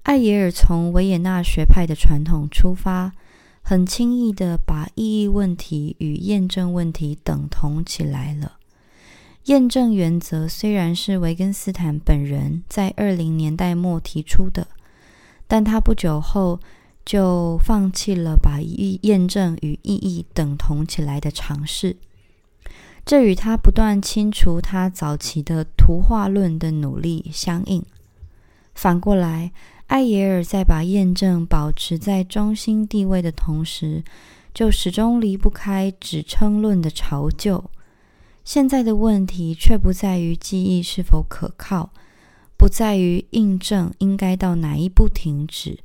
艾耶尔从维也纳学派的传统出发，很轻易的把意义问题与验证问题等同起来了。验证原则虽然是维根斯坦本人在二零年代末提出的，但他不久后就放弃了把意验证与意义等同起来的尝试。这与他不断清除他早期的图画论的努力相应。反过来，艾耶尔在把验证保持在中心地位的同时，就始终离不开指称论的潮旧。现在的问题却不在于记忆是否可靠，不在于印证应该到哪一步停止，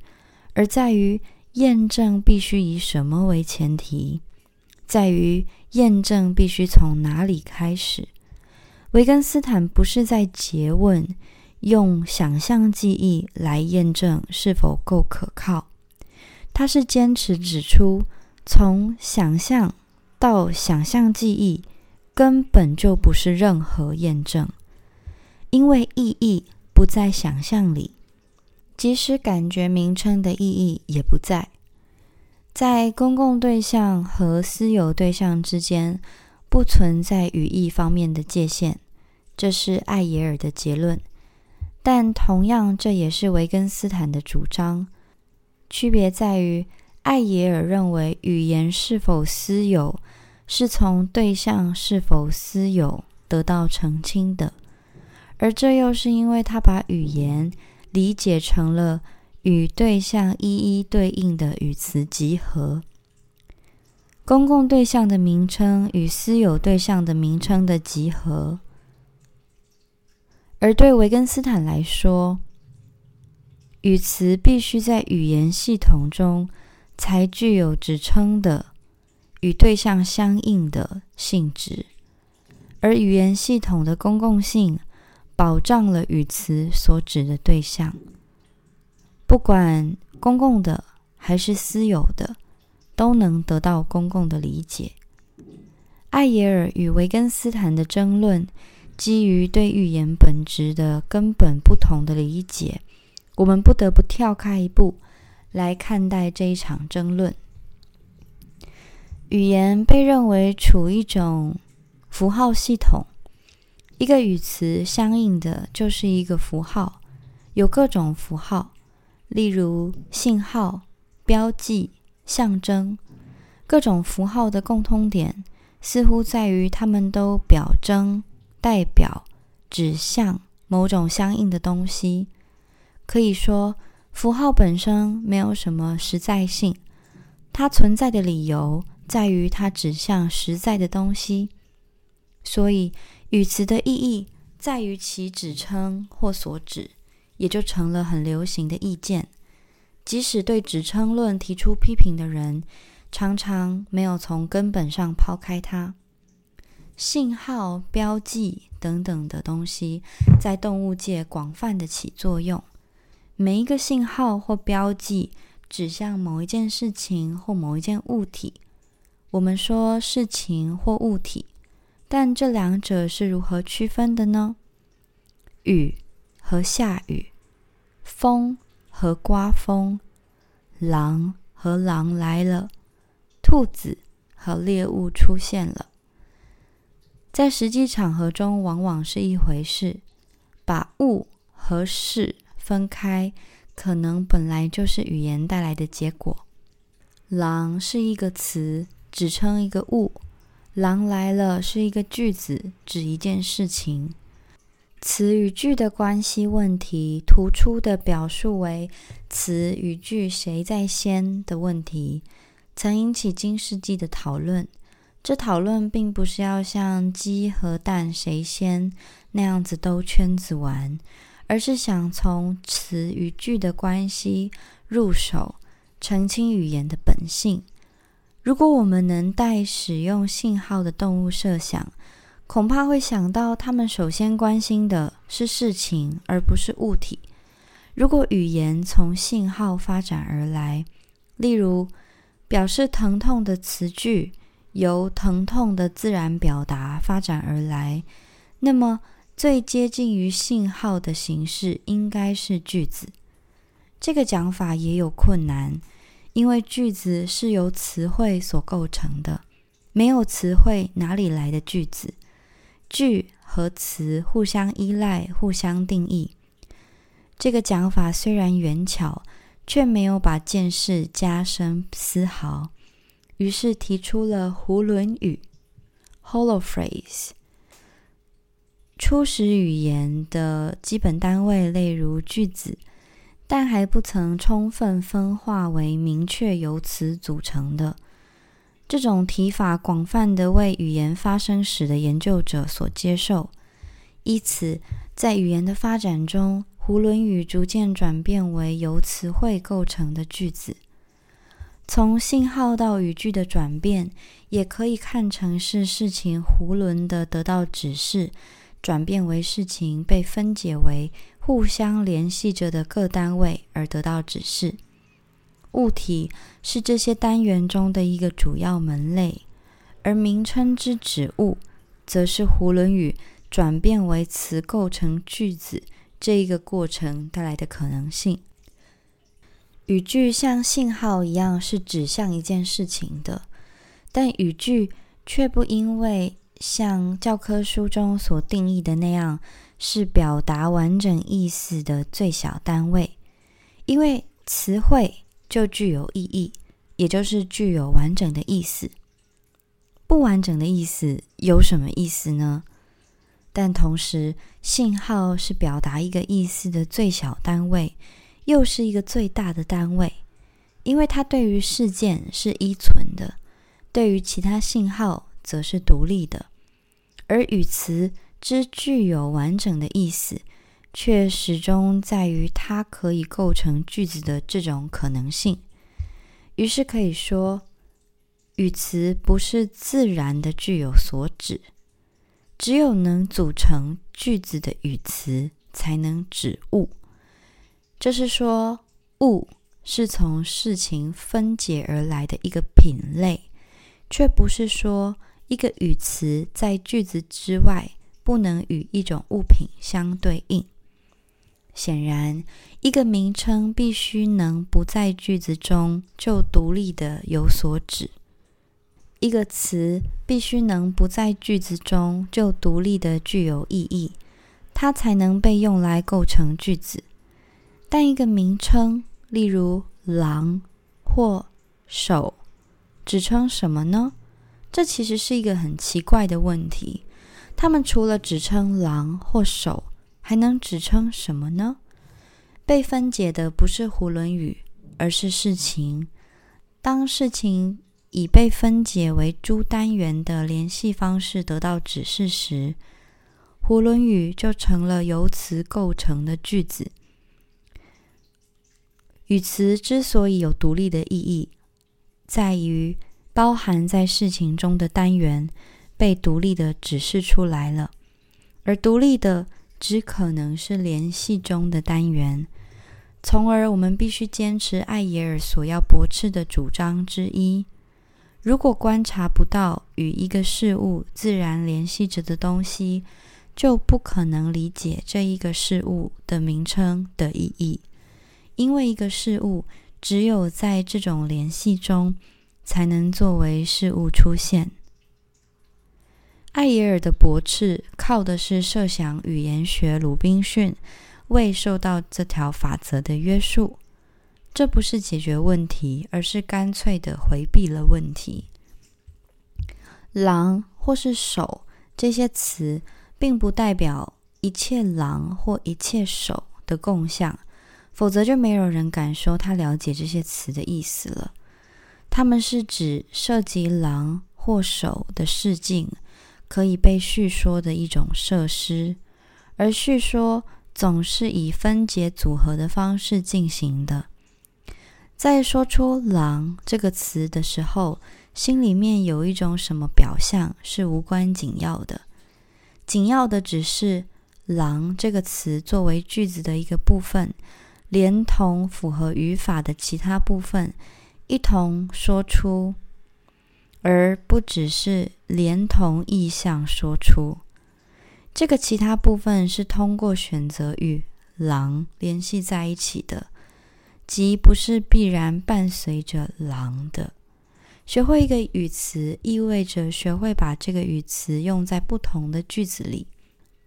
而在于验证必须以什么为前提，在于。验证必须从哪里开始？维根斯坦不是在诘问用想象记忆来验证是否够可靠，他是坚持指出，从想象到想象记忆根本就不是任何验证，因为意义不在想象里，即使感觉名称的意义也不在。在公共对象和私有对象之间不存在语义方面的界限，这是艾耶尔的结论。但同样，这也是维根斯坦的主张。区别在于，艾耶尔认为语言是否私有是从对象是否私有得到澄清的，而这又是因为他把语言理解成了。与对象一一对应的语词集合，公共对象的名称与私有对象的名称的集合。而对维根斯坦来说，语词必须在语言系统中才具有指称的与对象相应的性质，而语言系统的公共性保障了语词所指的对象。不管公共的还是私有的，都能得到公共的理解。艾耶尔与维根斯坦的争论，基于对语言本质的根本不同的理解。我们不得不跳开一步来看待这一场争论。语言被认为处一种符号系统，一个语词相应的就是一个符号，有各种符号。例如，信号、标记、象征，各种符号的共通点，似乎在于它们都表征、代表、指向某种相应的东西。可以说，符号本身没有什么实在性，它存在的理由在于它指向实在的东西。所以，语词的意义在于其指称或所指。也就成了很流行的意见，即使对指称论提出批评的人，常常没有从根本上抛开它。信号、标记等等的东西，在动物界广泛的起作用。每一个信号或标记指向某一件事情或某一件物体。我们说事情或物体，但这两者是如何区分的呢？雨。和下雨，风和刮风，狼和狼来了，兔子和猎物出现了。在实际场合中，往往是一回事。把物和事分开，可能本来就是语言带来的结果。狼是一个词，指称一个物；狼来了是一个句子，指一件事情。词与句的关系问题，突出的表述为词与句谁在先的问题，曾引起今世纪的讨论。这讨论并不是要像鸡和蛋谁先那样子兜圈子玩，而是想从词与句的关系入手，澄清语言的本性。如果我们能带使用信号的动物设想，恐怕会想到，他们首先关心的是事情，而不是物体。如果语言从信号发展而来，例如表示疼痛的词句由疼痛的自然表达发展而来，那么最接近于信号的形式应该是句子。这个讲法也有困难，因为句子是由词汇所构成的，没有词汇哪里来的句子？句和词互相依赖、互相定义。这个讲法虽然圆巧，却没有把件事加深丝毫。于是提出了囫囵语 （hollow phrase）。初始语言的基本单位例如句子，但还不曾充分分化为明确由词组成的。这种提法广泛的为语言发生史的研究者所接受，因此在语言的发展中，囫囵语逐渐转变为由词汇构成的句子。从信号到语句的转变，也可以看成是事情囫囵的得到指示，转变为事情被分解为互相联系着的各单位而得到指示。物体是这些单元中的一个主要门类，而名称之指物，则是囫囵语转变为词构成句子这一个过程带来的可能性。语句像信号一样是指向一件事情的，但语句却不因为像教科书中所定义的那样是表达完整意思的最小单位，因为词汇。就具有意义，也就是具有完整的意思。不完整的意思有什么意思呢？但同时，信号是表达一个意思的最小单位，又是一个最大的单位，因为它对于事件是依存的，对于其他信号则是独立的。而语词之具有完整的意思。却始终在于它可以构成句子的这种可能性。于是可以说，语词不是自然的具有所指，只有能组成句子的语词才能指物。这是说，物是从事情分解而来的一个品类，却不是说一个语词在句子之外不能与一种物品相对应。显然，一个名称必须能不在句子中就独立的有所指；一个词必须能不在句子中就独立的具有意义，它才能被用来构成句子。但一个名称，例如狼或手，指称什么呢？这其实是一个很奇怪的问题。它们除了指称狼或手，还能指称什么呢？被分解的不是囫囵语，而是事情。当事情已被分解为诸单元的联系方式得到指示时，囫囵语就成了由词构成的句子。语词之所以有独立的意义，在于包含在事情中的单元被独立的指示出来了，而独立的。只可能是联系中的单元，从而我们必须坚持艾耶尔所要驳斥的主张之一：如果观察不到与一个事物自然联系着的东西，就不可能理解这一个事物的名称的意义。因为一个事物只有在这种联系中，才能作为事物出现。艾耶尔的驳斥靠的是设想语言学鲁滨逊未受到这条法则的约束，这不是解决问题，而是干脆的回避了问题。狼或是手这些词，并不代表一切狼或一切手的共相，否则就没有人敢说他了解这些词的意思了。他们是指涉及狼或手的事境。可以被叙说的一种设施，而叙说总是以分解组合的方式进行的。在说出“狼”这个词的时候，心里面有一种什么表象是无关紧要的，紧要的只是“狼”这个词作为句子的一个部分，连同符合语法的其他部分一同说出，而不只是连同意象说出。这个其他部分是通过选择与“狼”联系在一起的。即不是必然伴随着“狼”的。学会一个语词，意味着学会把这个语词用在不同的句子里。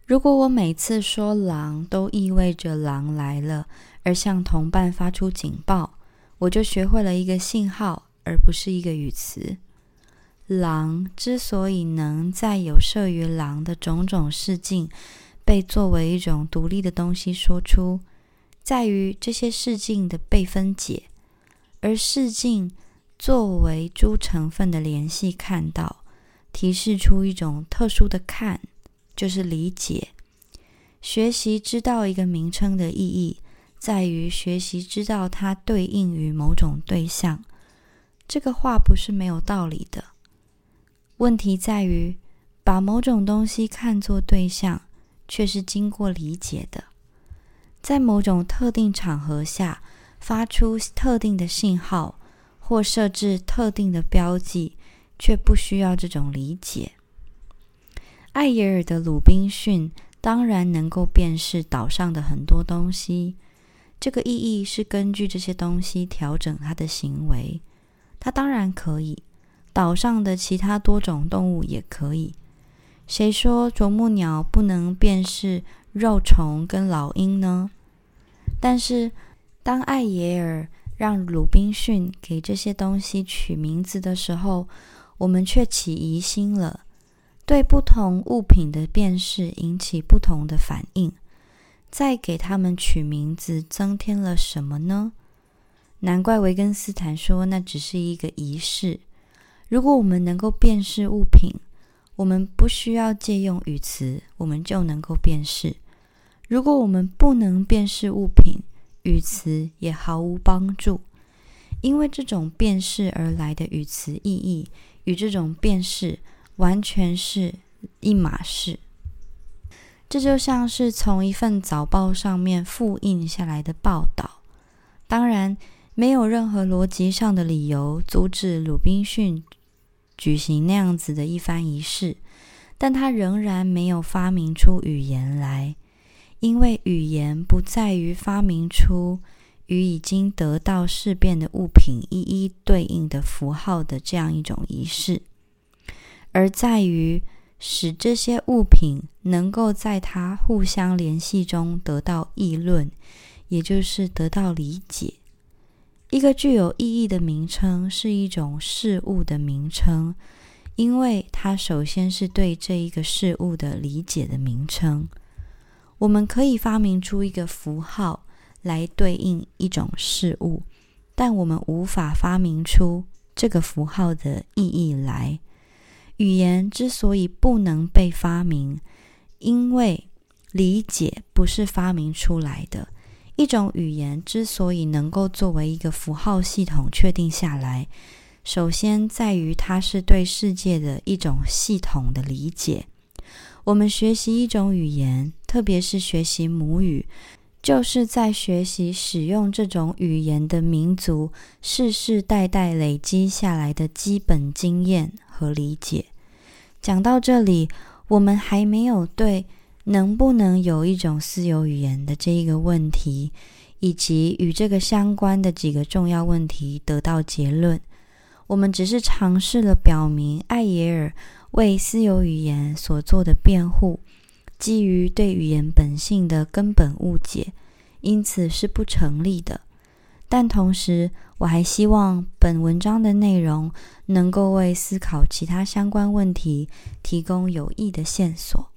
如果我每次说“狼”都意味着狼来了，而向同伴发出警报，我就学会了一个信号，而不是一个语词。狼之所以能在有涉于狼的种种事境被作为一种独立的东西说出。在于这些事境的被分解，而事境作为诸成分的联系，看到提示出一种特殊的看，就是理解。学习知道一个名称的意义，在于学习知道它对应于某种对象。这个话不是没有道理的。问题在于把某种东西看作对象，却是经过理解的。在某种特定场合下发出特定的信号，或设置特定的标记，却不需要这种理解。艾耶尔的鲁滨逊当然能够辨识岛上的很多东西，这个意义是根据这些东西调整他的行为。他当然可以，岛上的其他多种动物也可以。谁说啄木鸟不能辨识？肉虫跟老鹰呢？但是，当艾耶尔让鲁滨逊给这些东西取名字的时候，我们却起疑心了。对不同物品的辨识引起不同的反应，再给他们取名字增添了什么呢？难怪维根斯坦说那只是一个仪式。如果我们能够辨识物品，我们不需要借用语词，我们就能够辨识。如果我们不能辨识物品，语词也毫无帮助，因为这种辨识而来的语词意义与这种辨识完全是一码事。这就像是从一份早报上面复印下来的报道，当然没有任何逻辑上的理由阻止鲁滨逊举行那样子的一番仪式，但他仍然没有发明出语言来。因为语言不在于发明出与已经得到事变的物品一一对应的符号的这样一种仪式，而在于使这些物品能够在它互相联系中得到议论，也就是得到理解。一个具有意义的名称是一种事物的名称，因为它首先是对这一个事物的理解的名称。我们可以发明出一个符号来对应一种事物，但我们无法发明出这个符号的意义来。语言之所以不能被发明，因为理解不是发明出来的。一种语言之所以能够作为一个符号系统确定下来，首先在于它是对世界的一种系统的理解。我们学习一种语言，特别是学习母语，就是在学习使用这种语言的民族世世代代累积下来的基本经验和理解。讲到这里，我们还没有对能不能有一种私有语言的这一个问题，以及与这个相关的几个重要问题得到结论。我们只是尝试了表明艾耶尔。为私有语言所做的辩护，基于对语言本性的根本误解，因此是不成立的。但同时，我还希望本文章的内容能够为思考其他相关问题提供有益的线索。